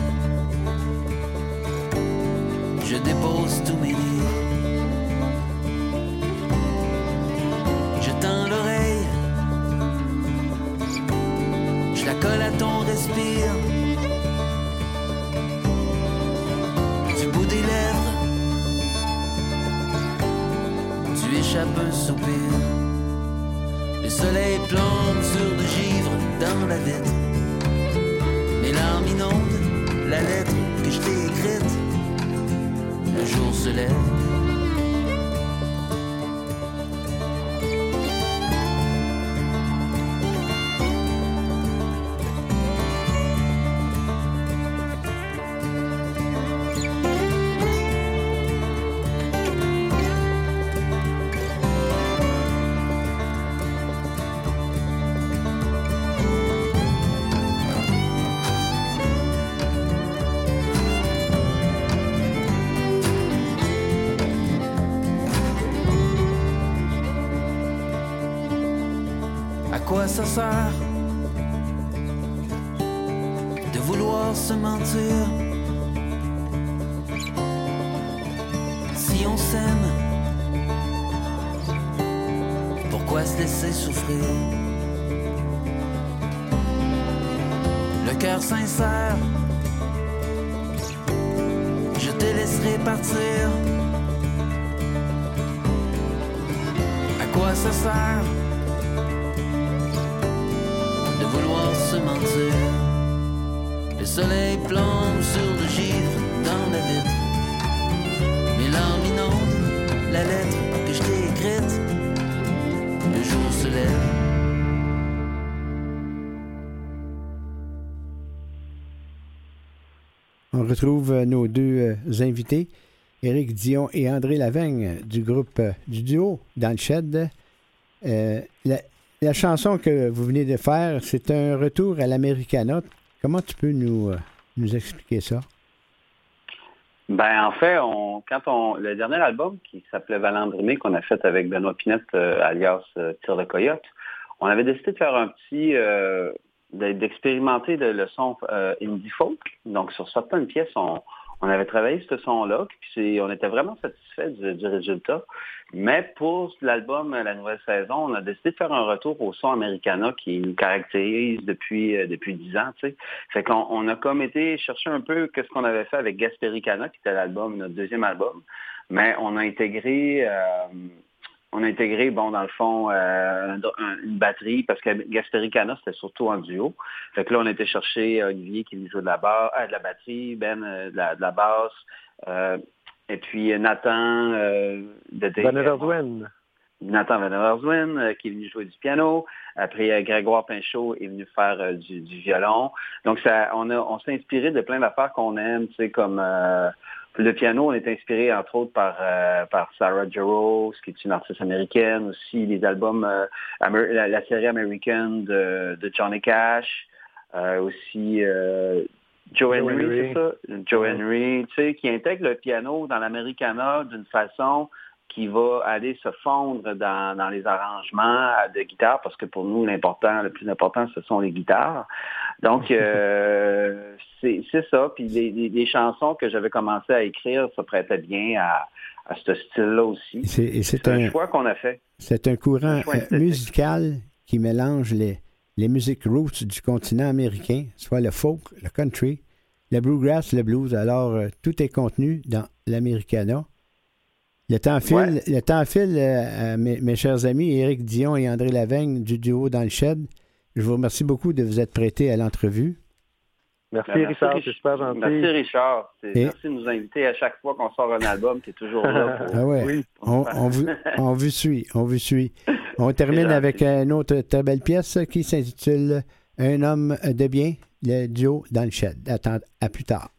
je dépose tous mes livres. La vitre. Mes larmes inondent la lettre que je t'ai écrite le jour se lève. Quoi ça sert de vouloir se mentir. Si on s'aime, pourquoi se laisser souffrir? Le cœur sincère, je te laisserai partir. À quoi ça sert? Se mentir Le soleil plombe sur le givre dans la vitre. Mes larmes inondent la lettre que je t'ai écrite. Le jour se lève. On retrouve euh, nos deux euh, invités, Éric Dion et André Laveigne du groupe euh, du duo dans le shed. La, la chanson que vous venez de faire, c'est un retour à l'Americana. Comment tu peux nous, euh, nous expliquer ça? Ben en fait, on, quand on le dernier album qui s'appelait Valandrimé qu'on a fait avec Benoît Pinette, euh, alias euh, Tire le Coyote, on avait décidé de faire un petit de- d'expérimenter le, le son indie folk. Donc sur certaines pièces, on, on avait travaillé ce son-là, puis on était vraiment satisfait du, résultat. Mais pour l'album euh, La Nouvelle Saison, on a décidé de faire un retour au son Americana qui nous caractérise depuis euh, depuis dix ans. Tu sais. Fait qu'on on a comme été chercher un peu qu'est-ce qu'on avait fait avec Gaspericana, qui était l'album, notre deuxième album. Mais on a intégré euh, on a intégré, bon, dans le fond, euh, un- un- une batterie, parce que Gaspericana, c'était surtout en duo. Fait que là, on a été chercher Olivier qui lui joue de la, ba- ah, de la batterie, Ben euh, de, la, de la basse, euh, et puis Nathan euh, de Van. Nathan Van euh, qui est venu jouer du piano. Après, euh, Grégoire Pinchot est venu faire euh, du, du violon. Donc, ça, on, a, on s'est inspiré de plein d'affaires qu'on aime, tu sais, comme euh, le piano, on est inspiré entre autres par, euh, par Sarah Jarosz, qui est une artiste américaine, aussi les albums, euh, la, la série américaine de, de Johnny Cash, euh, aussi Joe Joe Henry, Henry. c'est ça? Joe Henry, tu sais, qui intègre le piano dans l'americana d'une façon qui va aller se fondre dans, dans les arrangements de guitare, parce que pour nous, l'important, le plus important, ce sont les guitares. Donc, euh, c'est ça. Puis les, les- les chansons que j'avais commencé à écrire, ça prêtait bien à, à ce style-là aussi. C'est- un un- choix qu'on a fait. C'est un courant Un musical qui mélange les, les musiques roots du continent américain, soit le folk, le country, le bluegrass, le blues. Alors, euh, tout est contenu dans l'Americana. Le temps file, Ouais. le temps file euh, à mes, mes chers amis Éric Dion et André Laveigne du duo dans le shed. Je vous remercie beaucoup de vous être prêtés à l'entrevue. Merci, Ben, Richard, Rich- c'est super gentil. Merci Richard. Et- Merci de nous inviter à chaque fois qu'on sort un album. Tu es toujours là. pour- Ah ouais, Oui. on, on vous, on vous suit, on vous suit. On termine avec une autre très belle pièce qui s'intitule Un homme de bien, le duo dans le shed. Attends, à plus tard.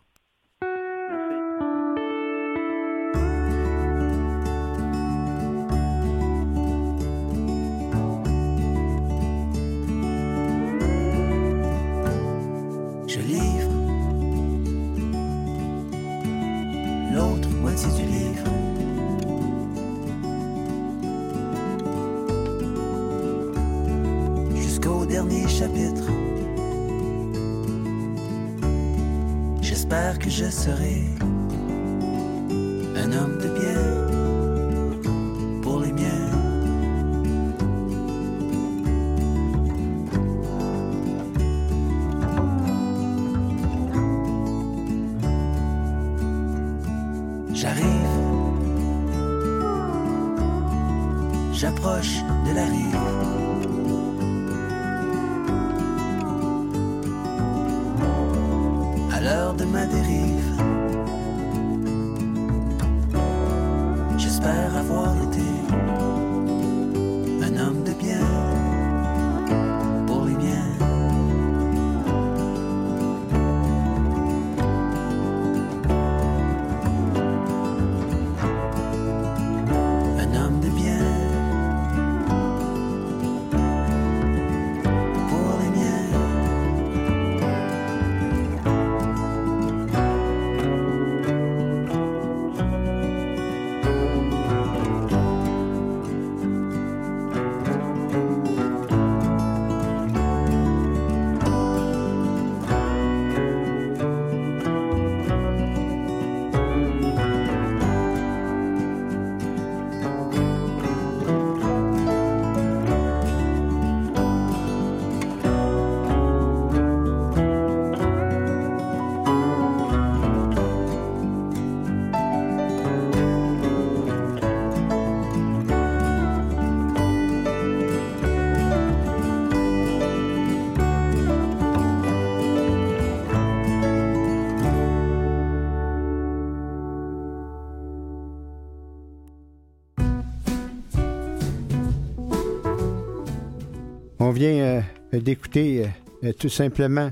D'écouter euh, tout simplement,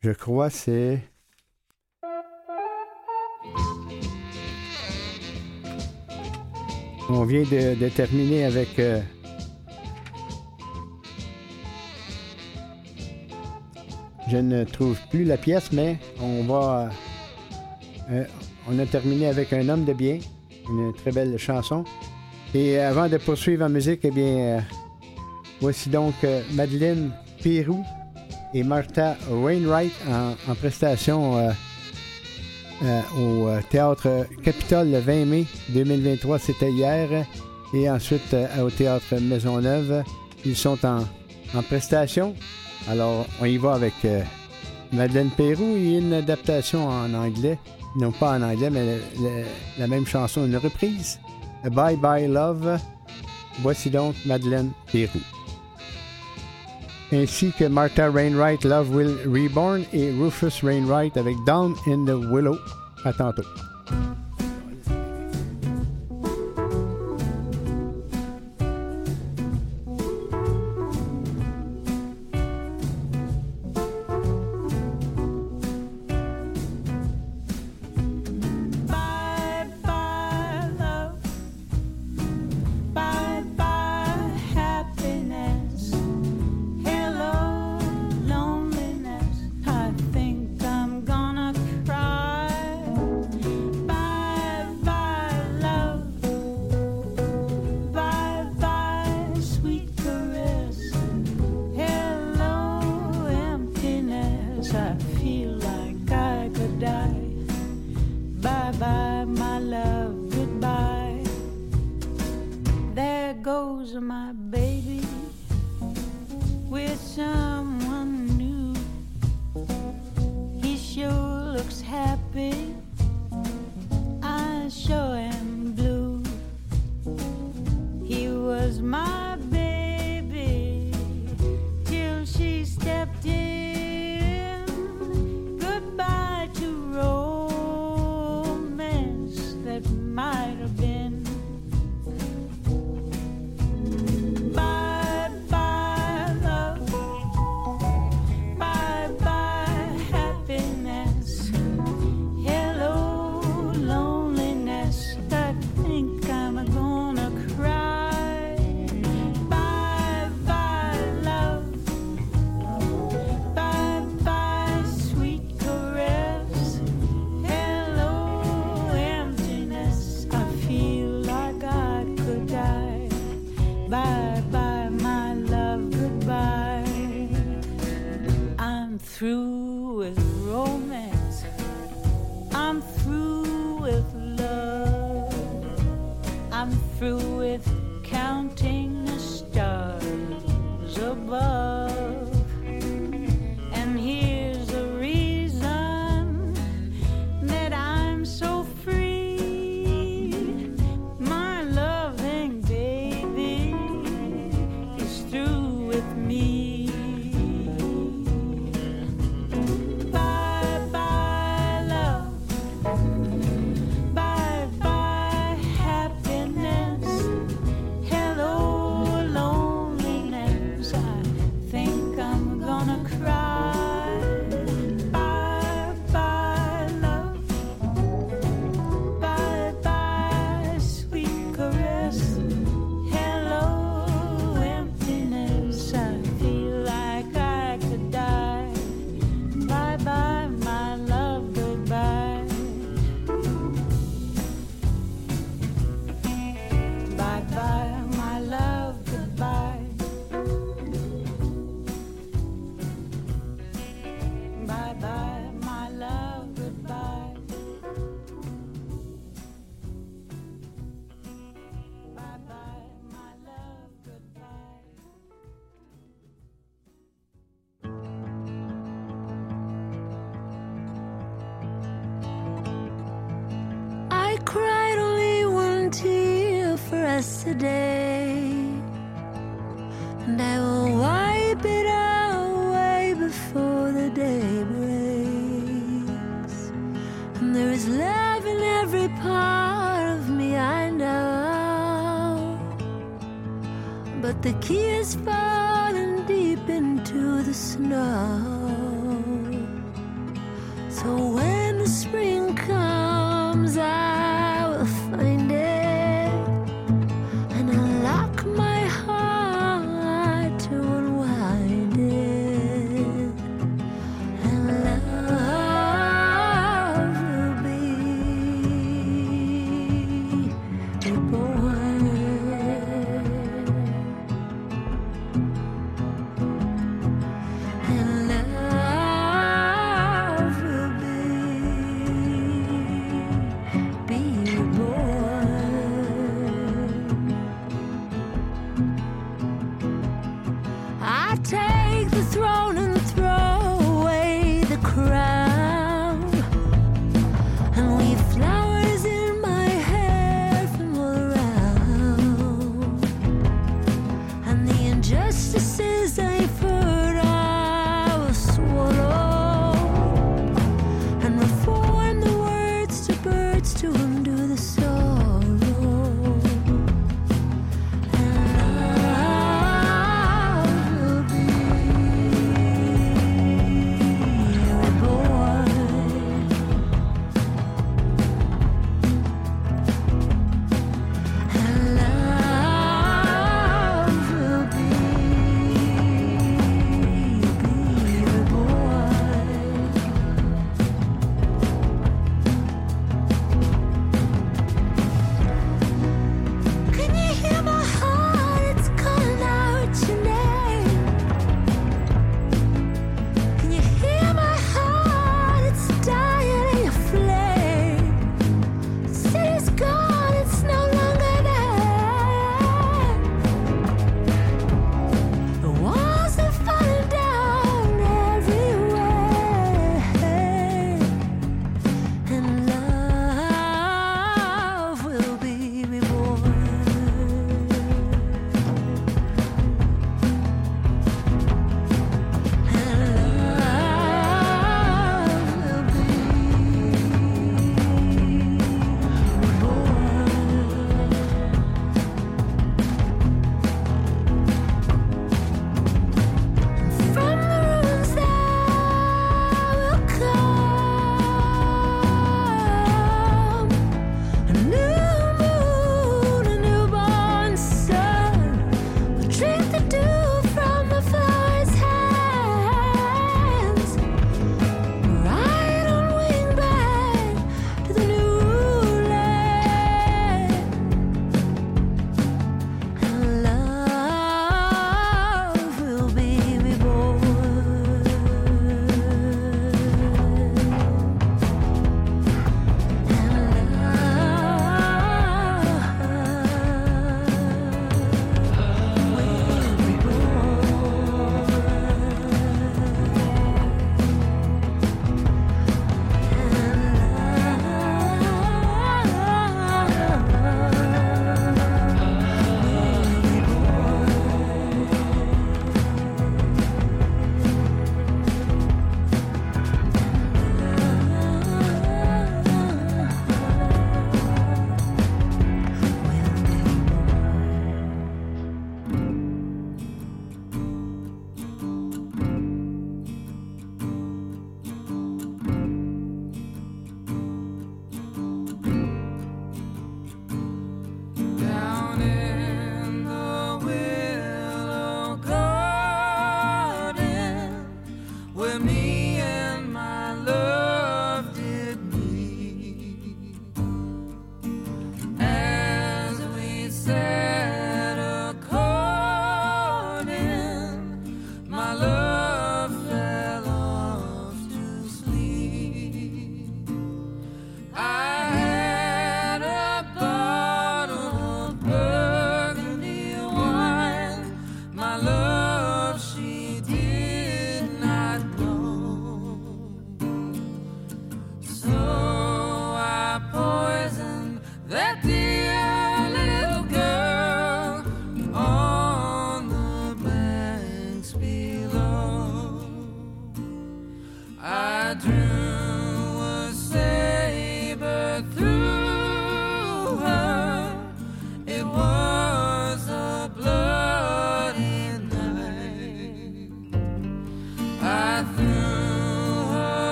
je crois, c'est. On vient de, terminer avec. euh, je ne trouve plus la pièce, mais on va. euh, on a terminé avec Un homme de bien, une très belle chanson. Et avant de poursuivre en musique, eh bien, euh, voici donc euh, Madeleine Pérou et Martha Wainwright en, prestation euh, euh, au euh, Théâtre Capitole le 20 mai 2023, c'était hier. Et ensuite au Théâtre Maisonneuve, ils sont en, prestation. Alors, on y va avec Madeleine Pérou et une adaptation en anglais. Non pas en anglais, mais la même chanson, une reprise. Bye Bye Love. Voici donc Madeleine Pérou. Ainsi que Martha Rainwright, Love Will Reborn et Rufus Rainwright avec Down in the Willow. À tantôt.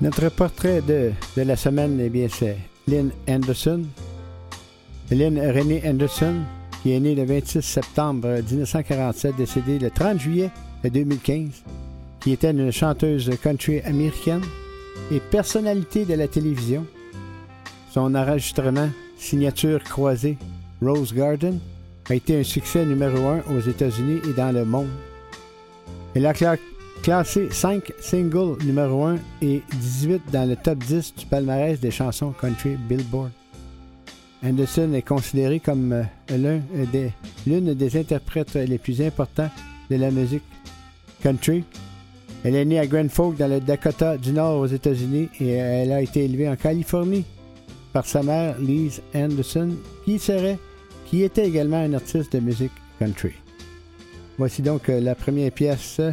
Notre portrait de, de la semaine, eh bien, c'est Lynn Anderson. Lynn Renée Anderson, qui est née le 26 septembre 1947, décédée le 30 juillet 2015, qui était une chanteuse country américaine et personnalité de la télévision. Son enregistrement, signature croisée, Rose Garden, a été un succès numéro un aux États-Unis et dans le monde. Elle a classé 5 singles numéro 1 et 18 dans le top 10 du palmarès des chansons country Billboard. Anderson est considérée comme euh, l'un des- l'une des interprètes les plus importants de la musique country. Elle est née à Grand Forks dans le Dakota du Nord aux États-Unis et elle a été élevée en Californie par sa mère Lise Anderson qui serait qui était également un artiste de musique country. Voici donc euh, la première pièce, euh,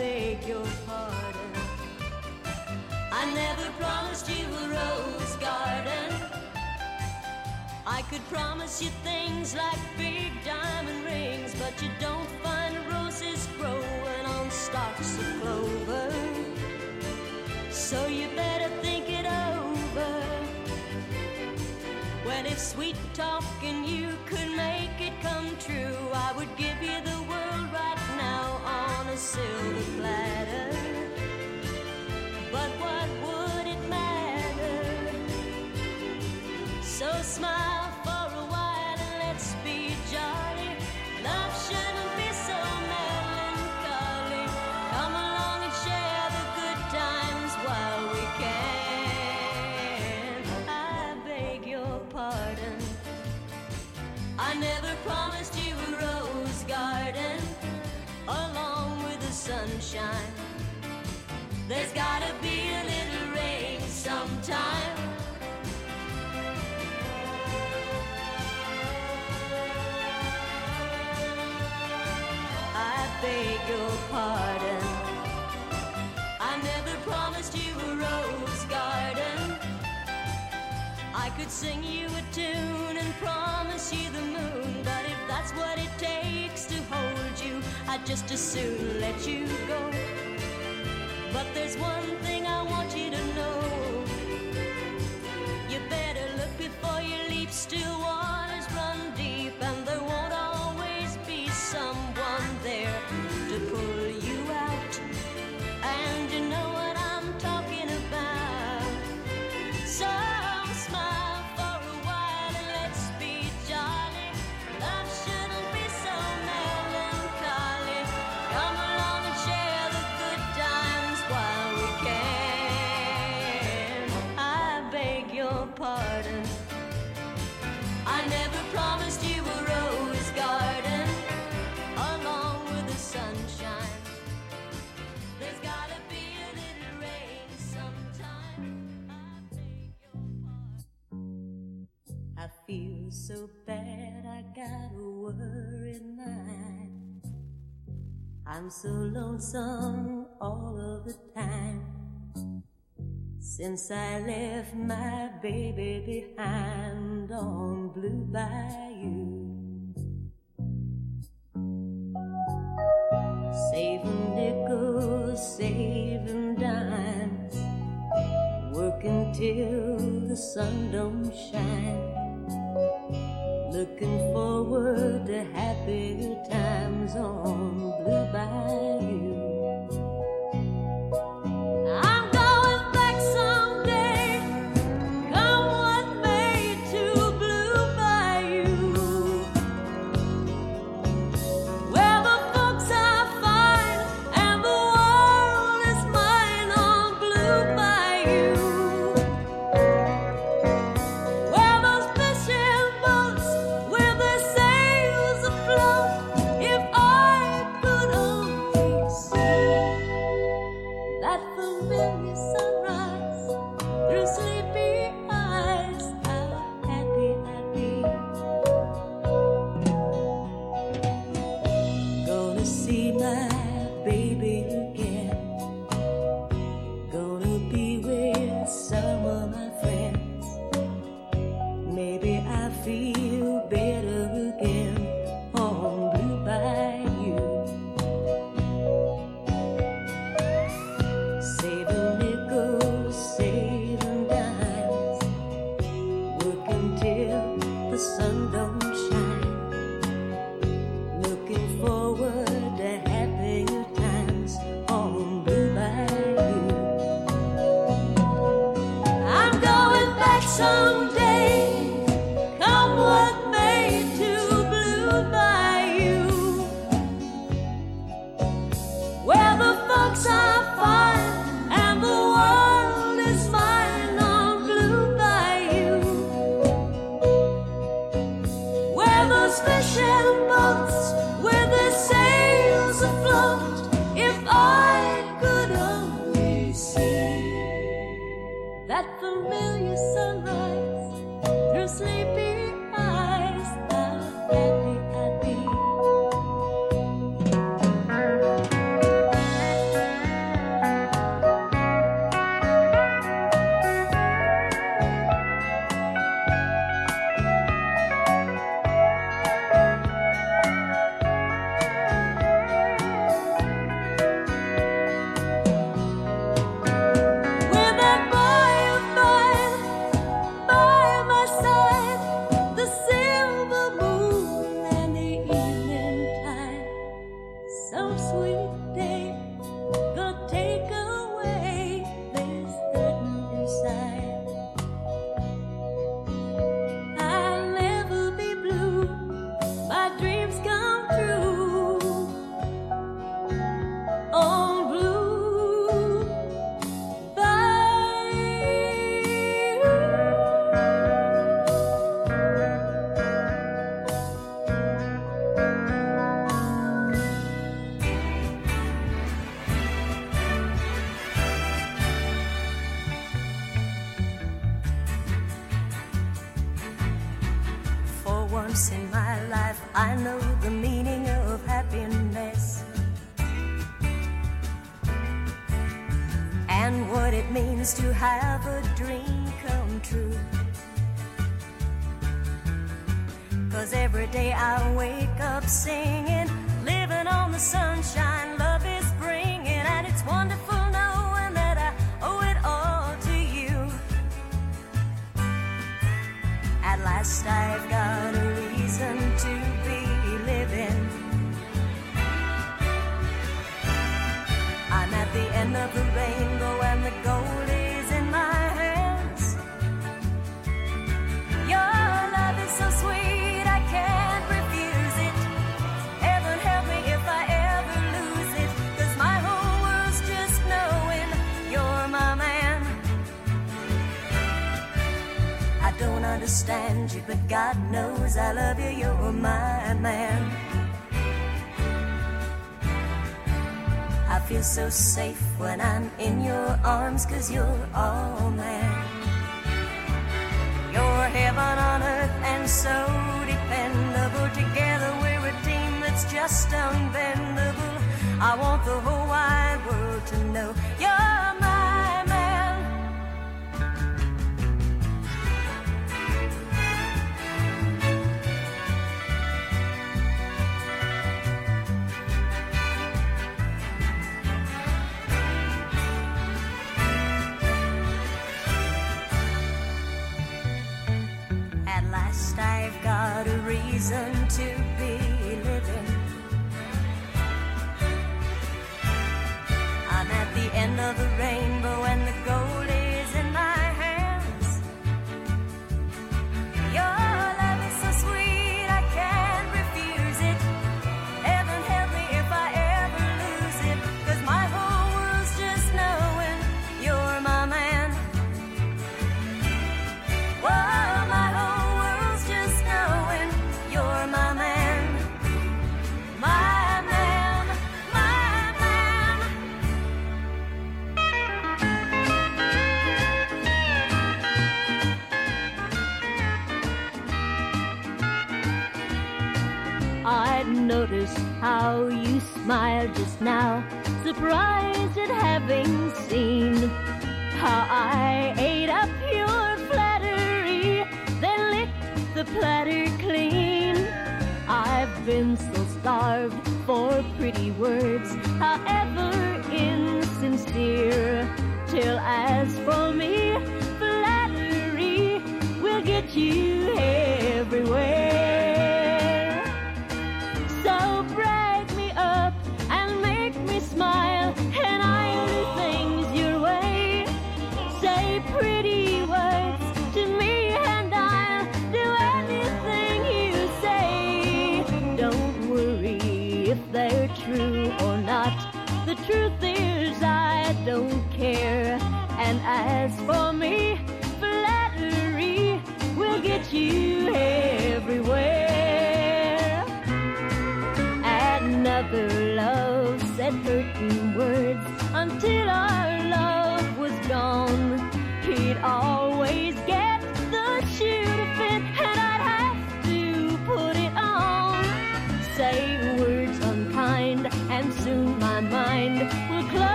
beg your pardon. I never promised you a rose garden. I could promise you things like big diamond rings, but you don't find roses growing on stalks of clover. So you better think it over. When if sweet talking you could make it come true, I would give you the But what would it matter? So smile sunshine. There's gotta be a little rain sometime. I beg your pardon. I never promised you a rose garden. I could sing you a tune and promise you the moon, but if that's what it I'd just as soon let you go. But there's one thing I want you to know. You better look before you leap. Still waters so bad, I got a worried mind. I'm so lonesome all of the time. Since I left my baby behind on Blue Bayou. Saving nickels, saving dimes, working till the sun don't shine. Looking forward to happier times on feel so safe when I'm in your arms, cause you're all there. You're heaven on earth and so dependable. Together we're a team that's just unbendable. I want the whole there just now, surprised at having seen how I ate up your flattery, then licked the platter clean. I've been so starved for pretty words, however insincere, till as for me, flattery will get you.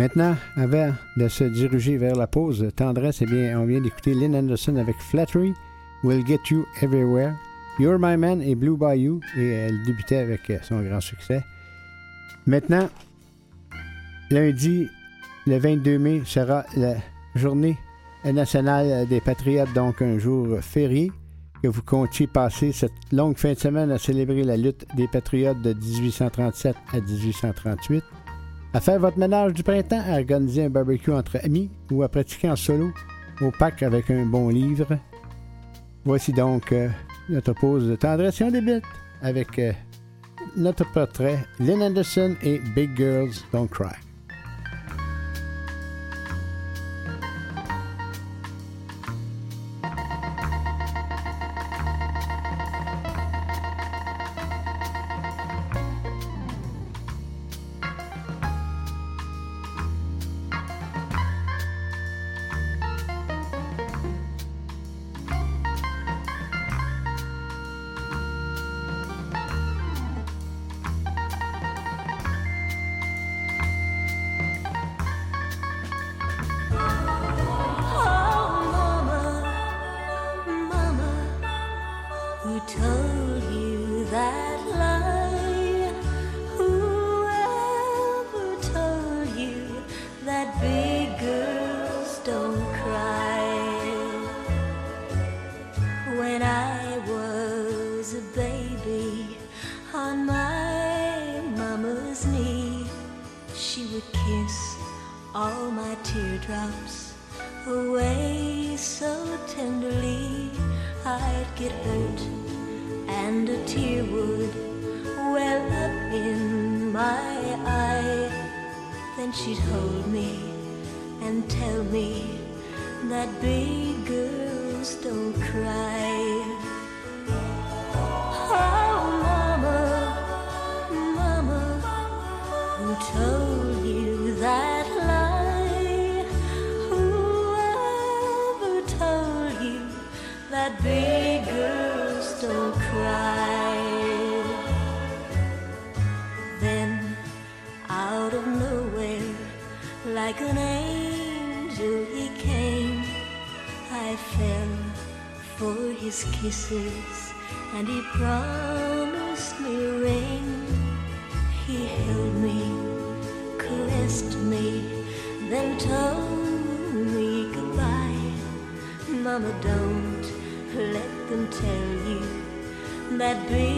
Maintenant, avant de se diriger vers la pause tendresse, eh bien, on vient d'écouter Lynn Anderson avec Flattery, Will Get You Everywhere, You're My Man et Blue Bayou, et elle débutait avec euh, son grand succès. Maintenant, lundi, le 22 mai, sera la journée nationale des Patriotes, donc un jour férié, que vous comptiez passer cette longue fin de semaine à célébrer la lutte des Patriotes de 1837 à 1838 à faire votre ménage du printemps, à organiser un barbecue entre amis ou à pratiquer en solo au parc avec un bon livre. Voici donc euh, notre pause de tendresse et on débute avec euh, notre portrait Lynn Anderson et Big Girls Don't Cry. Kiss all my teardrops away so tenderly. I'd get hurt, and a tear would well up in my eye. Then she'd hold me and tell me that big girls don't cry. Kisses, and he promised me rain. He held me, caressed me, then told me goodbye. Mama, don't let them tell you that big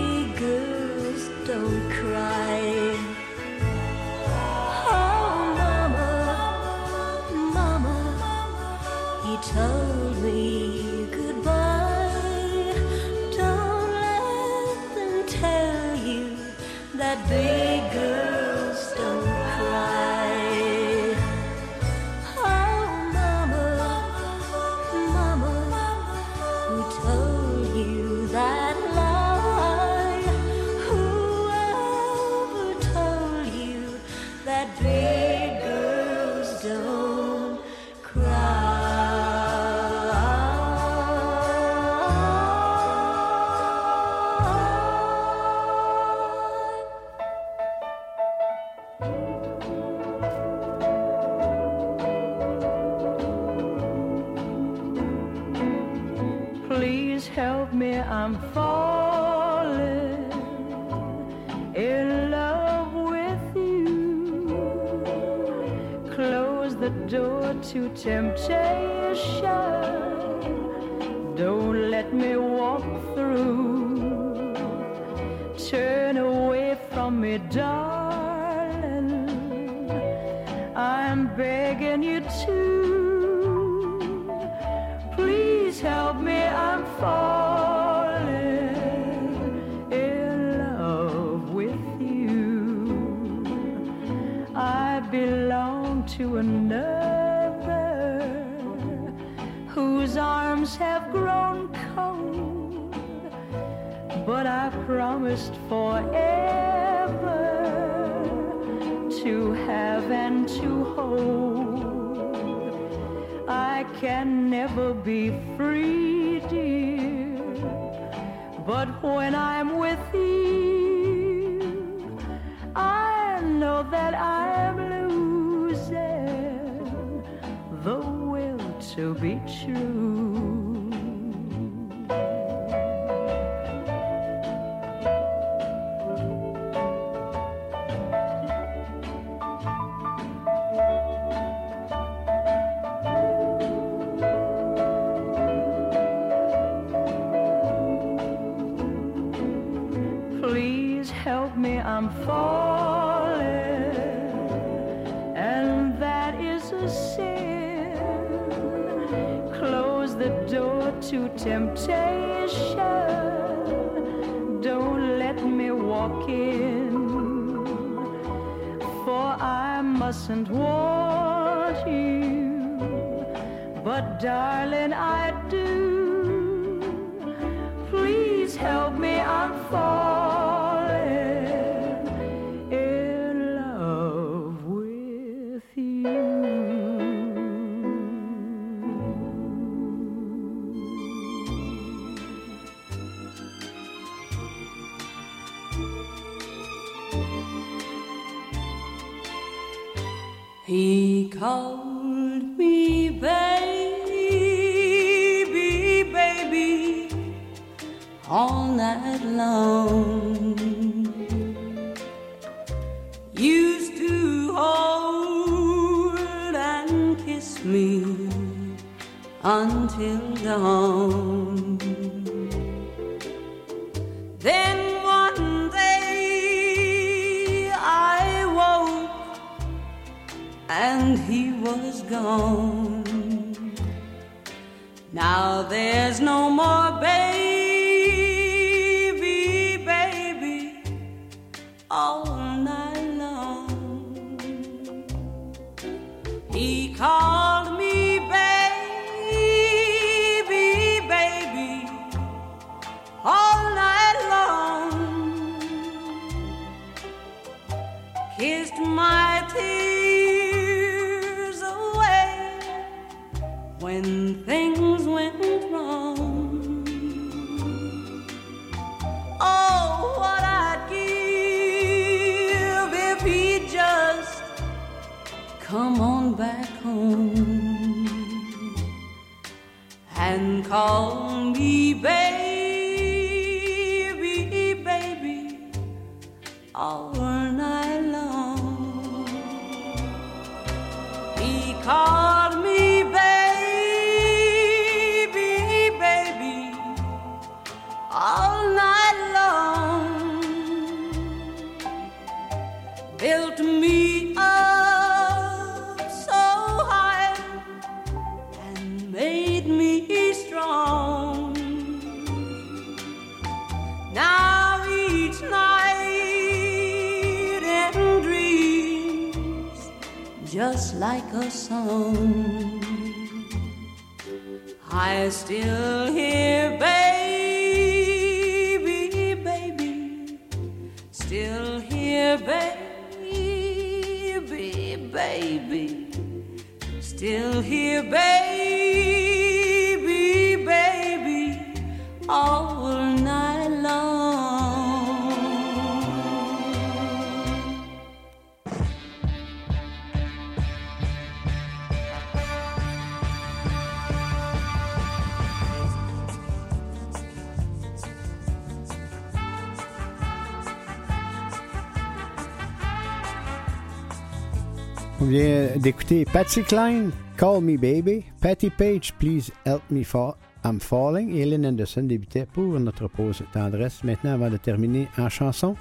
vient d'écouter Patty Klein, Call Me Baby, Patty Page, Please Help Me Fall, I'm Falling, et Lynn Anderson débutait pour notre pause tendresse. Maintenant, avant de terminer en chanson,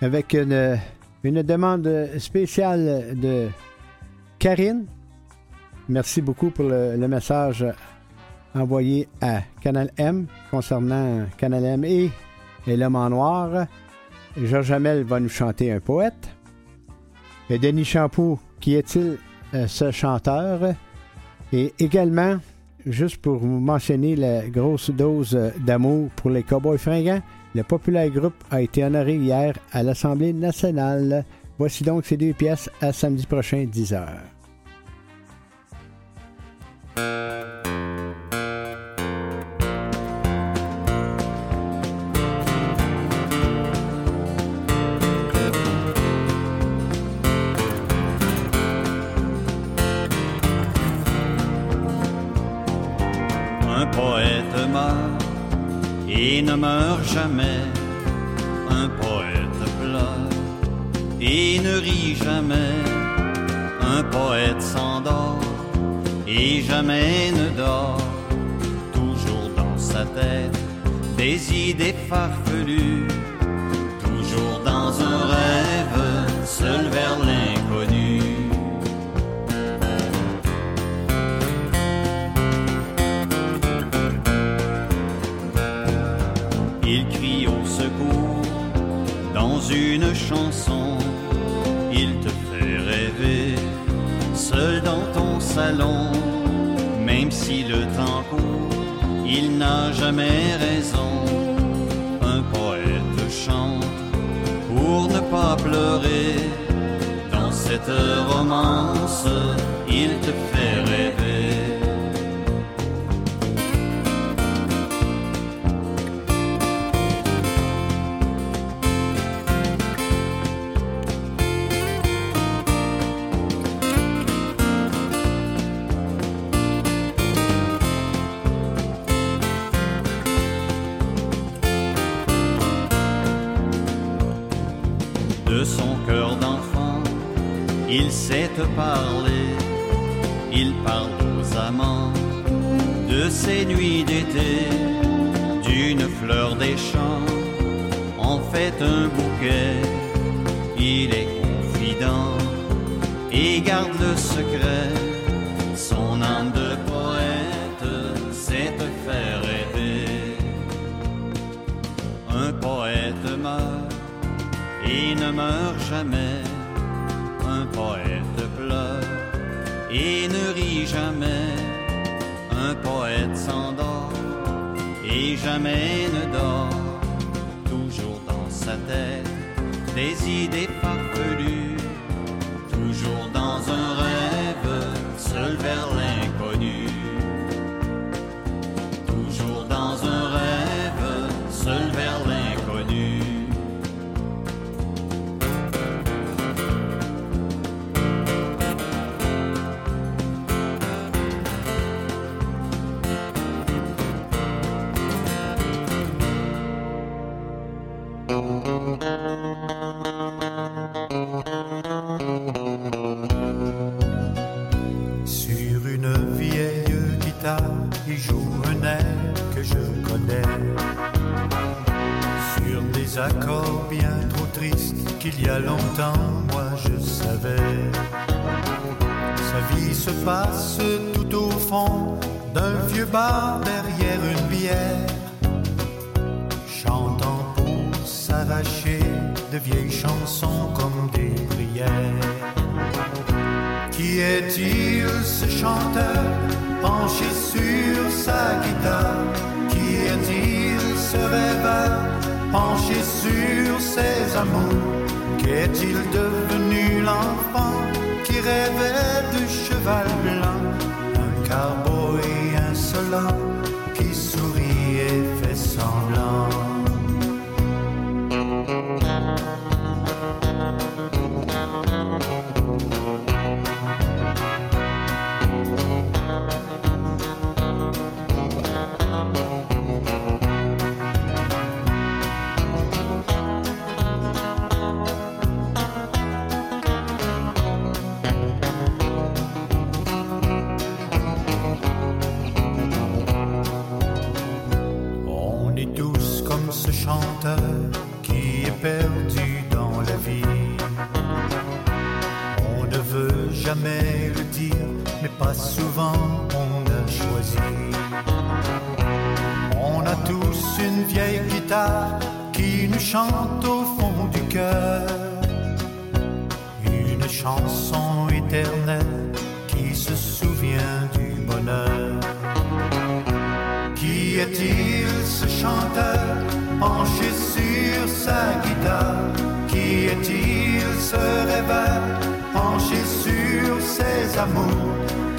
avec une, demande spéciale de Karine. Merci beaucoup pour le, le message envoyé à Canal M concernant Canal M et, et L'homme en noir. Georges Hamel va nous chanter un poète. Denis Champoux, qui est-il euh, ce chanteur? Et également, juste pour vous mentionner la grosse dose euh, d'amour pour les Cowboys fringants, le populaire groupe a été honoré hier à l'Assemblée nationale. Voici donc ces deux pièces à samedi prochain, 10h. Et ne meurt jamais. Un poète pleure et ne rit jamais. Un poète s'endort et jamais ne dort. Toujours dans sa tête des idées farfelues. Toujours dans un rêve, seul vers. Il te fait rêver seul dans ton salon. Même si le temps court, il n'a jamais raison. Un poète chante pour ne pas pleurer. Dans cette romance, il te fait parler, il parle aux amants de ses nuits d'été, d'une fleur des champs, en fait un bouquet, il est confident et garde le secret, son âme de poète sait te faire rêver. Un poète meurt et ne meurt jamais. Et ne rit jamais. Un poète s'endort et jamais ne dort. Toujours dans sa tête des idées farfelues. Toujours dans un rêve, seul vers l'inconnu. Des bien trop tristes qu'il y a longtemps, moi je savais. Sa vie se passe tout au fond d'un vieux bar derrière une bière. Chantant pour s'arracher de vieilles chansons comme des prières. Qui est-il ce chanteur penché sur sa guitare? Qui est-il ce rêveur? Penché sur ses amours. Qu'est-il devenu l'enfant qui rêvait de cheval blanc? Un cowboy insolent qui sourit et fait semblant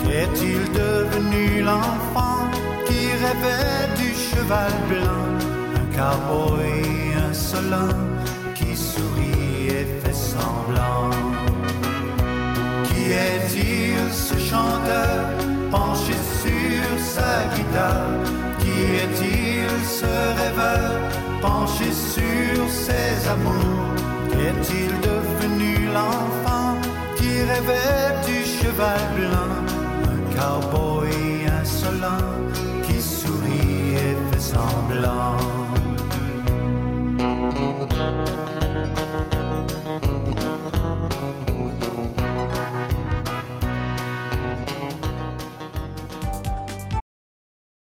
Qu'est-il devenu l'enfant qui rêvait du cheval blanc? Un cowboy insolent qui sourit et fait semblant. Qui est-il ce chanteur penché sur sa guitare? Qui est-il ce rêveur penché sur ses amours? Qu'est-il devenu l'enfant qui rêvait cheval blanc, un cowboy insolent qui sourit et fait semblant.